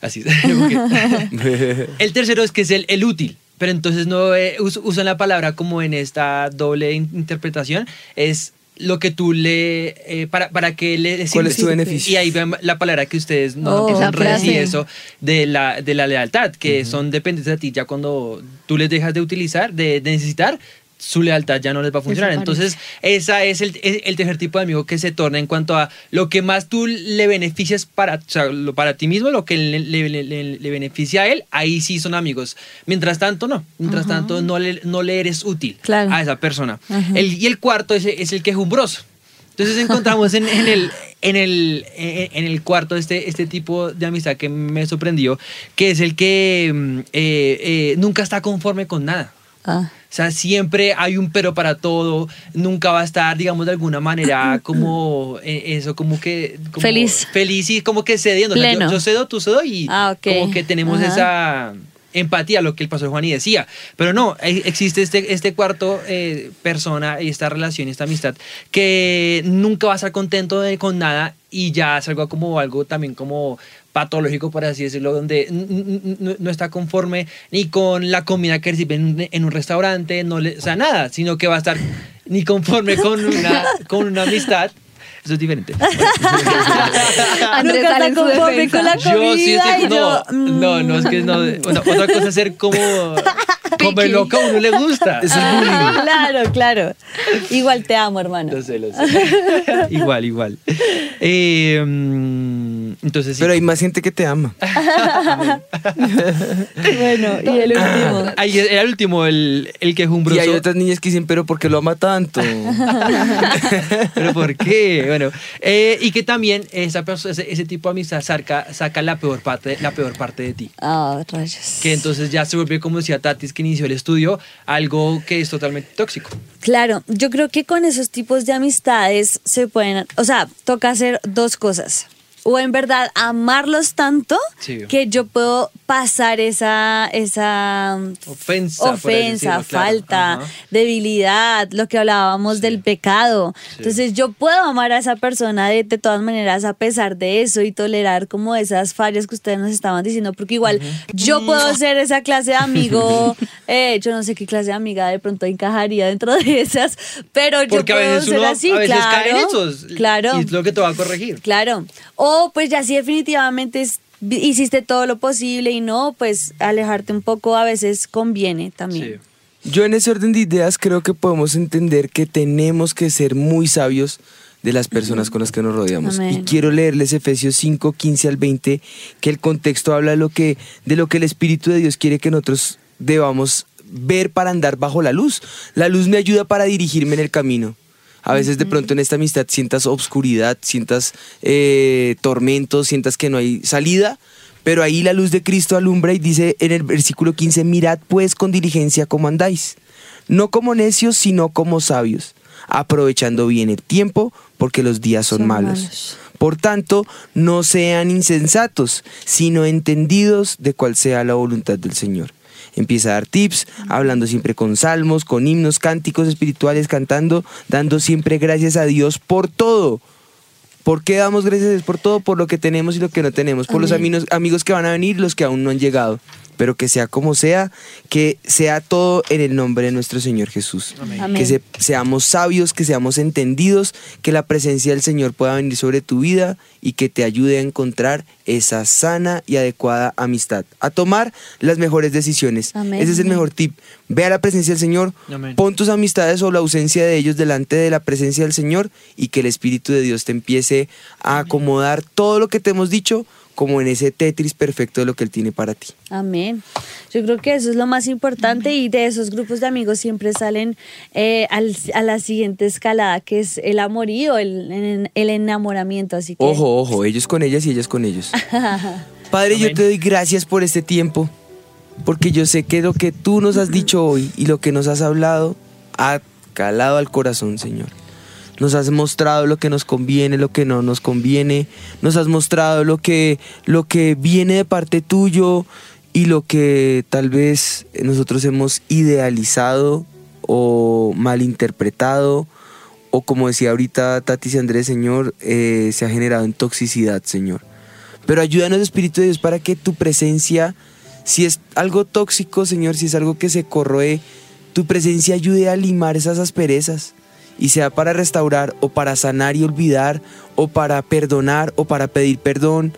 S4: Así es. el tercero es que es el, el útil. Pero entonces no eh, us- usan la palabra como en esta doble in- interpretación. Es lo que tú le. eh, para, para que le
S2: ¿Cuál es tu beneficio?
S4: Y ahí ven la palabra que ustedes no
S3: Oh,
S4: redecir
S5: frase.
S4: eso de la, de la lealtad, que son dependientes de ti. Ya cuando tú les dejas de utilizar, de, de necesitar, su lealtad ya no les va a funcionar. Entonces, esa es el, el- tercer tipo de amigo que se torna en cuanto a lo que más tú le beneficias para, o sea, lo- para ti mismo, lo que le, le- le- le- beneficia a él, ahí sí son amigos. Mientras tanto, no. Mientras tanto, no le, no le eres útil
S3: Claro.
S4: a esa persona.
S3: Ajá.
S4: El- y el cuarto es, es el quejumbroso. Entonces encontramos en, en el, en, el, en, en el cuarto este, este tipo de amistad que me sorprendió, que es el que mm, eh, eh, nunca está conforme con nada.
S3: Ah.
S4: O sea, siempre hay un pero para todo, nunca va a estar, digamos, de alguna manera como eh, eso, como que... como
S3: Feliz.
S4: Feliz y como que cediendo. O sea, yo, cedo, tú cedo y
S3: Ah,
S4: como que tenemos
S3: Ajá.
S4: esa empatía, lo que el pastor Juan y decía. Pero no, e- existe este, este cuarto eh, persona y esta relación y esta amistad que nunca va a estar contento de- con nada y ya es algo como algo también como patológico, por así decirlo, donde no está conforme ni con la comida que recibe en un restaurante, no le, o sea, nada, sino que va a estar ni conforme con una, con una amistad. Eso es diferente.
S5: Andrés
S3: Nunca
S5: sale
S3: con la
S4: Yo sí
S3: comida
S4: estoy,
S3: y yo,
S4: no,
S3: mm.
S4: no, no, es que no. Bueno, otra cosa es ser como, como el loco a uno le gusta.
S2: Eso es bullying.
S3: Claro, claro. Igual te amo, hermano.
S4: Lo sé, lo sé. igual, igual. Eh, mm, entonces, sí.
S2: Pero hay más gente que te ama.
S3: Bueno, y el último.
S4: Ahí era el último, el, el quejumbroso.
S2: Y hay otras niñas que dicen, pero ¿por qué lo ama tanto?
S4: ¿Pero por qué? Bueno, eh, y que también esa perso- ese, ese tipo de amistad saca, saca la, peor parte, la peor parte de ti.
S3: Ah, rayos.
S4: Que entonces ya se vuelve, como decía Tatis, que inició el estudio, algo que es totalmente tóxico.
S3: Claro, yo creo que con esos tipos de amistades se pueden, o sea, toca hacer dos cosas. O en verdad amarlos tanto
S4: Sí.
S3: que yo puedo pasar esa, esa
S4: Ofensa. así
S3: ofensa,
S4: decirlo, claro.
S3: falta, debilidad, lo que hablábamos del pecado. Entonces yo puedo amar a esa persona de, de todas maneras a pesar de eso y tolerar como esas fallas que ustedes nos estaban diciendo, porque igual yo puedo ser esa clase de amigo, eh, yo no sé qué clase de amiga de pronto encajaría dentro de esas, pero yo
S4: Porque a
S3: puedo
S4: veces
S3: ser
S4: uno
S3: así,
S4: a veces
S3: claro.
S4: cae en esos.
S3: Claro.
S4: Y es lo que te va a corregir.
S3: Claro. O pues ya si definitivamente es- hiciste todo lo posible y no, pues alejarte un poco a veces conviene también.
S4: Sí.
S2: Yo en ese orden de ideas creo que podemos entender que tenemos que ser muy sabios de las personas con las que nos rodeamos.
S3: Amén.
S2: Y quiero leerles Efesios 5, 15 al 20, que el contexto habla de lo que, de lo que el Espíritu de Dios quiere que nosotros debamos ver para andar bajo la luz. La luz me ayuda para dirigirme en el camino. A veces de pronto en esta amistad sientas obscuridad, sientas eh, tormentos, sientas que no hay salida, pero ahí la luz de Cristo alumbra y dice en el versículo 15, mirad pues con diligencia cómo andáis, no como necios, sino como sabios, aprovechando bien el tiempo, porque los días son,
S3: Son
S2: malos.
S3: malos.
S2: Por tanto, no sean insensatos, sino entendidos de cuál sea la voluntad del Señor. Empieza a dar tips, hablando siempre con salmos, con himnos, cánticos espirituales, cantando, dando siempre gracias a Dios por todo. ¿Por qué damos gracias por todo? Por lo que tenemos y lo que no tenemos, por los amigos, amigos que van a venir los que aún no han llegado. Pero que sea como sea, que sea todo en el nombre de nuestro Señor Jesús.
S3: Amén.
S2: Que se- seamos sabios, que seamos entendidos, que la presencia del Señor pueda venir sobre tu vida y que te ayude a encontrar esa sana y adecuada amistad, a tomar las mejores decisiones.
S3: Amén.
S2: Ese es el mejor tip. Ve a la presencia del Señor,
S4: Amén.
S2: pon tus amistades o la ausencia de ellos delante de la presencia del Señor y que el Espíritu de Dios te empiece a acomodar todo lo que te hemos dicho como en ese Tetris perfecto de lo que Él tiene para ti.
S3: Amén. Yo creo que eso es lo más importante y de esos grupos de amigos siempre salen eh, al- a la siguiente escalada, que es el amorío, el, el- el enamoramiento. Así que
S2: Ojo, ojo, ellos con ellas y ellas con ellos. Padre, yo te doy gracias por este tiempo, porque yo sé que lo que tú nos has dicho hoy y lo que nos has hablado ha calado al corazón, Señor. Nos has mostrado lo que nos conviene, lo que no nos conviene. Nos has mostrado lo que, lo que viene de parte tuyo y lo que tal vez nosotros hemos idealizado o malinterpretado o como decía ahorita Tatis Andrés, Señor, eh, se ha generado en toxicidad, Señor. Pero ayúdanos, Espíritu de Dios, para que tu presencia, si es algo tóxico, Señor, si es algo que se corroe, tu presencia ayude a limar esas asperezas. Y sea para restaurar o para sanar y olvidar, o para perdonar o para pedir perdón,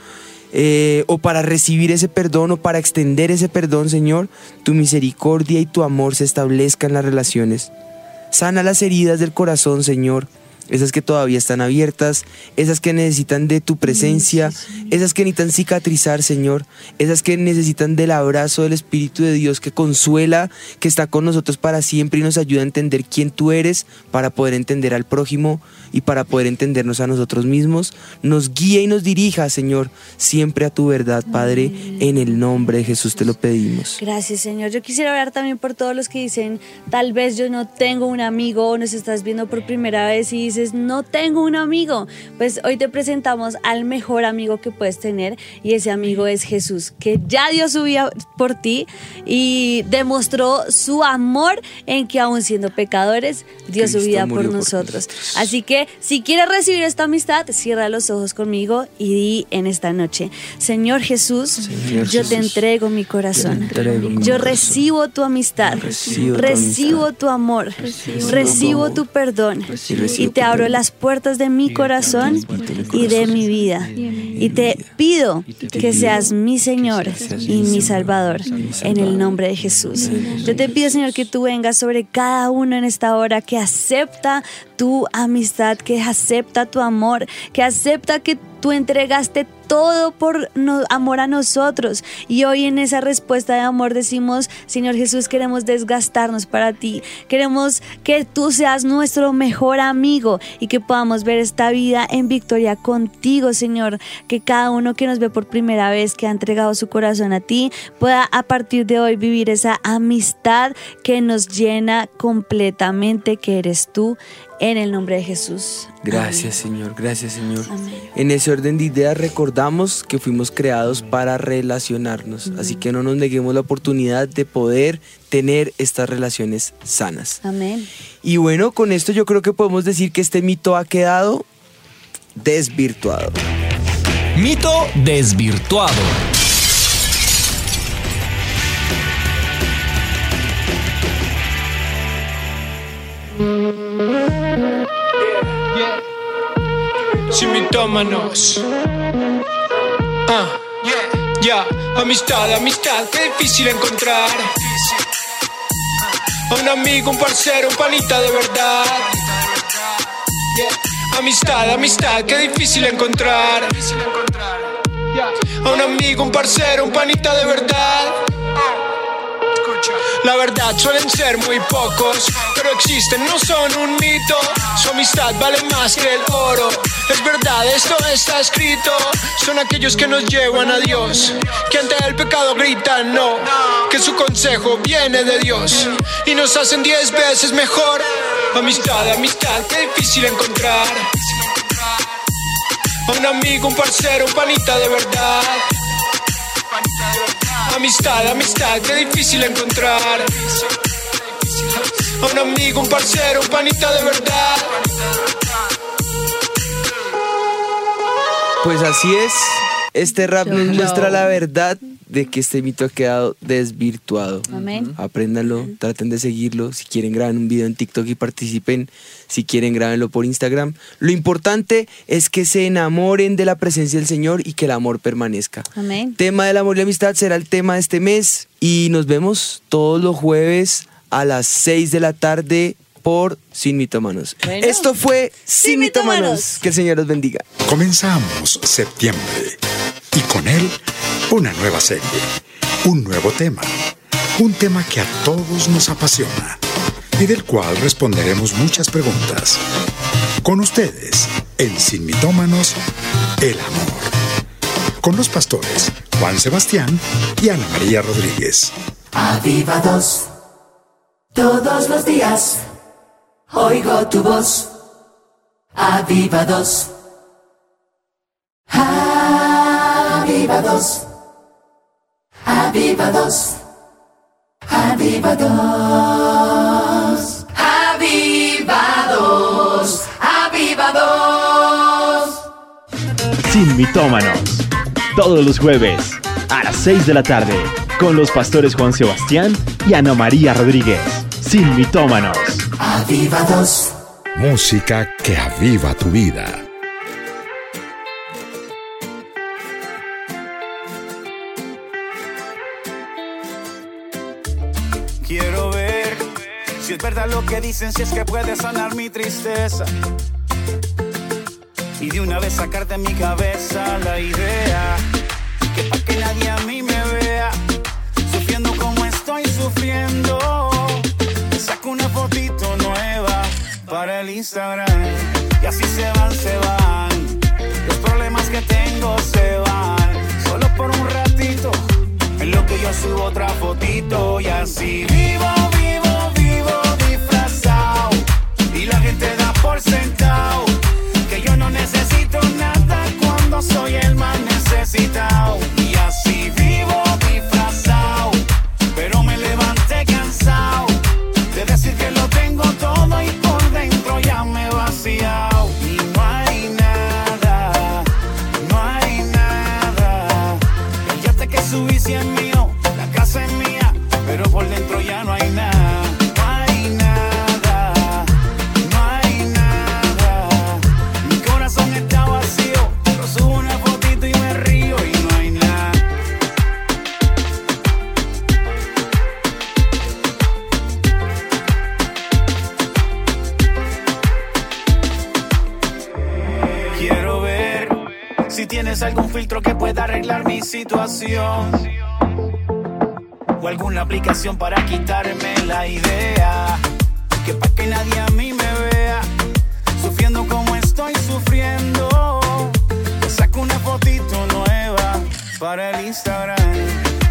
S2: eh, o para recibir ese perdón o para extender ese perdón, Señor, tu misericordia y tu amor se establezcan en las relaciones. Sana las heridas del corazón, Señor. Esas que todavía están abiertas, esas que necesitan de tu presencia, esas que necesitan cicatrizar, Señor, esas que necesitan del abrazo del Espíritu de Dios que consuela, que está con nosotros para siempre y nos ayuda a entender quién tú eres, para poder entender al prójimo y para poder entendernos a nosotros mismos. Nos guía y nos dirija, Señor, siempre a tu verdad, Padre, en el nombre de Jesús te lo pedimos.
S3: Gracias, Señor. Yo quisiera hablar también por todos los que dicen, tal vez yo no tengo un amigo o nos estás viendo por primera vez y dices, no tengo un amigo. Pues hoy te presentamos al mejor amigo que puedes tener y ese amigo es Jesús, que ya dio su vida por ti y demostró su amor en que aún siendo pecadores, dio su vida por nosotros. Así que si quieres recibir esta amistad, cierra los ojos conmigo y di en esta noche, Señor Jesús,
S2: Señor
S3: yo te entrego mi corazón.
S2: entrego mi
S3: Yo
S2: corazón.
S3: recibo tu amistad,
S2: Recibo
S3: recibo,
S2: tu
S3: tu amor,
S2: Recibo
S3: recibo,
S2: tu
S3: tu perdón
S2: Recibo
S3: y te abro las puertas de mi corazón y de mi vida. Y te pido que seas mi Señor y mi Salvador en el nombre de Jesús. Yo te pido, Señor, que tú vengas sobre cada uno en esta hora, que acepta tu amistad, que acepta tu amor, que acepta que tú entregaste todo por amor a nosotros. Y hoy en esa respuesta de amor decimos, Señor Jesús, queremos desgastarnos para ti. Queremos que tú seas nuestro mejor amigo y que podamos ver esta vida en victoria contigo, Señor. Que cada uno que nos ve por primera vez, que ha entregado su corazón a ti, pueda a partir de hoy vivir esa amistad que nos llena completamente, que eres tú. En el nombre de Jesús.
S2: Gracias Señor, gracias Señor.
S3: Amén.
S2: En ese orden de ideas recordamos que fuimos creados para relacionarnos, así que no nos neguemos la oportunidad de poder tener estas relaciones sanas.
S3: Amén.
S2: Y bueno, con esto yo creo que podemos decir que este mito ha quedado desvirtuado.
S9: Mito desvirtuado.
S10: Mitómanos. Ah, amistad, amistad, qué difícil encontrar. A un amigo, un parcero, un panita de verdad. Amistad, amistad, qué difícil encontrar. A un amigo, un parcero, un panita de verdad. La verdad suelen ser muy pocos, pero existen, no son un mito. Su amistad vale más que el oro. Es verdad, esto está escrito. Son aquellos que nos llevan a Dios, que ante el pecado gritan no, que su consejo viene de Dios y nos hacen diez veces mejor. Amistad, amistad, qué difícil encontrar. A un amigo, un parcero, un panita de verdad. Amistad, amistad, qué difícil encontrar. A un amigo, un parcero, un panita de verdad.
S2: Pues así es, este rap nos muestra la verdad de que este mito ha quedado desvirtuado.
S3: Amén.
S2: Apréndanlo, traten de seguirlo. Si quieren, graben un video en TikTok y participen. Si quieren, grábenlo por Instagram. Lo importante es que se enamoren de la presencia del Señor y que el amor permanezca.
S3: Amén.
S2: Tema del amor y la amistad será el tema de este mes. Y nos vemos todos los jueves a las 6 de la tarde por Sin Mitómanos.
S3: Bueno.
S2: Esto fue Sin,
S3: Sin
S2: Mitómanos.
S3: Mitómanos.
S2: Que el Señor los bendiga.
S1: Comenzamos septiembre y con él una nueva serie, un nuevo tema, un tema que a todos nos apasiona y del cual responderemos muchas preguntas. Con ustedes, en Sin Mitómanos, el amor. Con los pastores Juan Sebastián y Ana María Rodríguez.
S11: Avivados, todos los días oigo tu voz. Avivados, avivados, avivados, avivados, avivados, avivados.
S12: Sin mitómanos. Todos los jueves a las 6 de la tarde con los pastores Juan Sebastián y Ana María Rodríguez. Sin mitómanos.
S11: Avivados.
S1: Música que aviva tu vida.
S13: Quiero ver si es verdad lo que dicen, si es que puede sanar mi tristeza. Y de una vez sacar de mi cabeza la idea que para que nadie a mí para el Instagram y así se van, se van. Los problemas que tengo se van solo por un ratito. En lo que yo subo otra fotito y así vivo, vivo, vivo disfrazado. Y la gente da por sentado que yo no necesito nada cuando soy el más necesitado. La casa es mía, pero por dentro ya no hay nada. No hay nada, no hay nada. Mi corazón está vacío, pero subo una fotito y me río y no hay nada. Quiero ver si tienes algún filtro que pueda arreglar mi situación. Alguna aplicación para quitarme la idea. Que pa' que nadie a mí me vea. Sufriendo como estoy sufriendo. Saco una fotito nueva para el Instagram.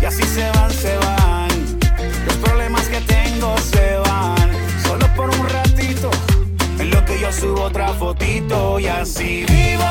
S13: Y así se van, se van. Los problemas que tengo se van. Solo por un ratito. En lo que yo subo otra fotito. Y así vivo,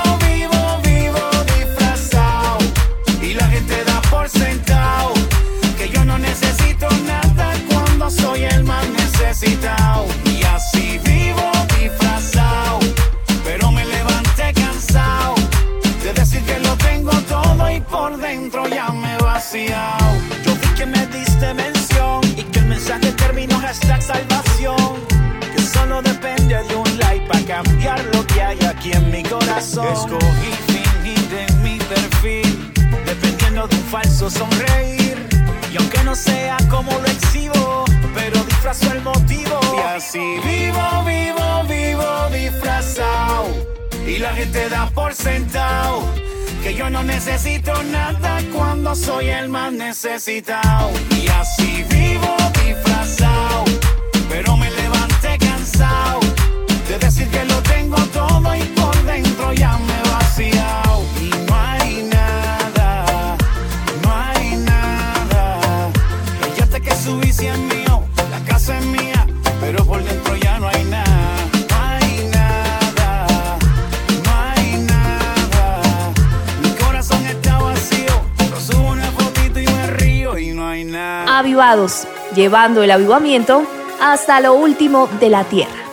S13: lo que hay aquí en mi corazón. Escogí fingir en mi perfil, dependiendo de un falso sonreír. Y aunque no sea como lo exhibo, pero disfrazo el motivo. Y así vivo, vivo, vivo disfrazado. Y la gente da por sentado que yo no necesito nada cuando soy el más necesitado. Y así vivo disfrazado, pero me levanté cansado de decir que lo
S14: llevando el avivamiento hasta lo último de la tierra.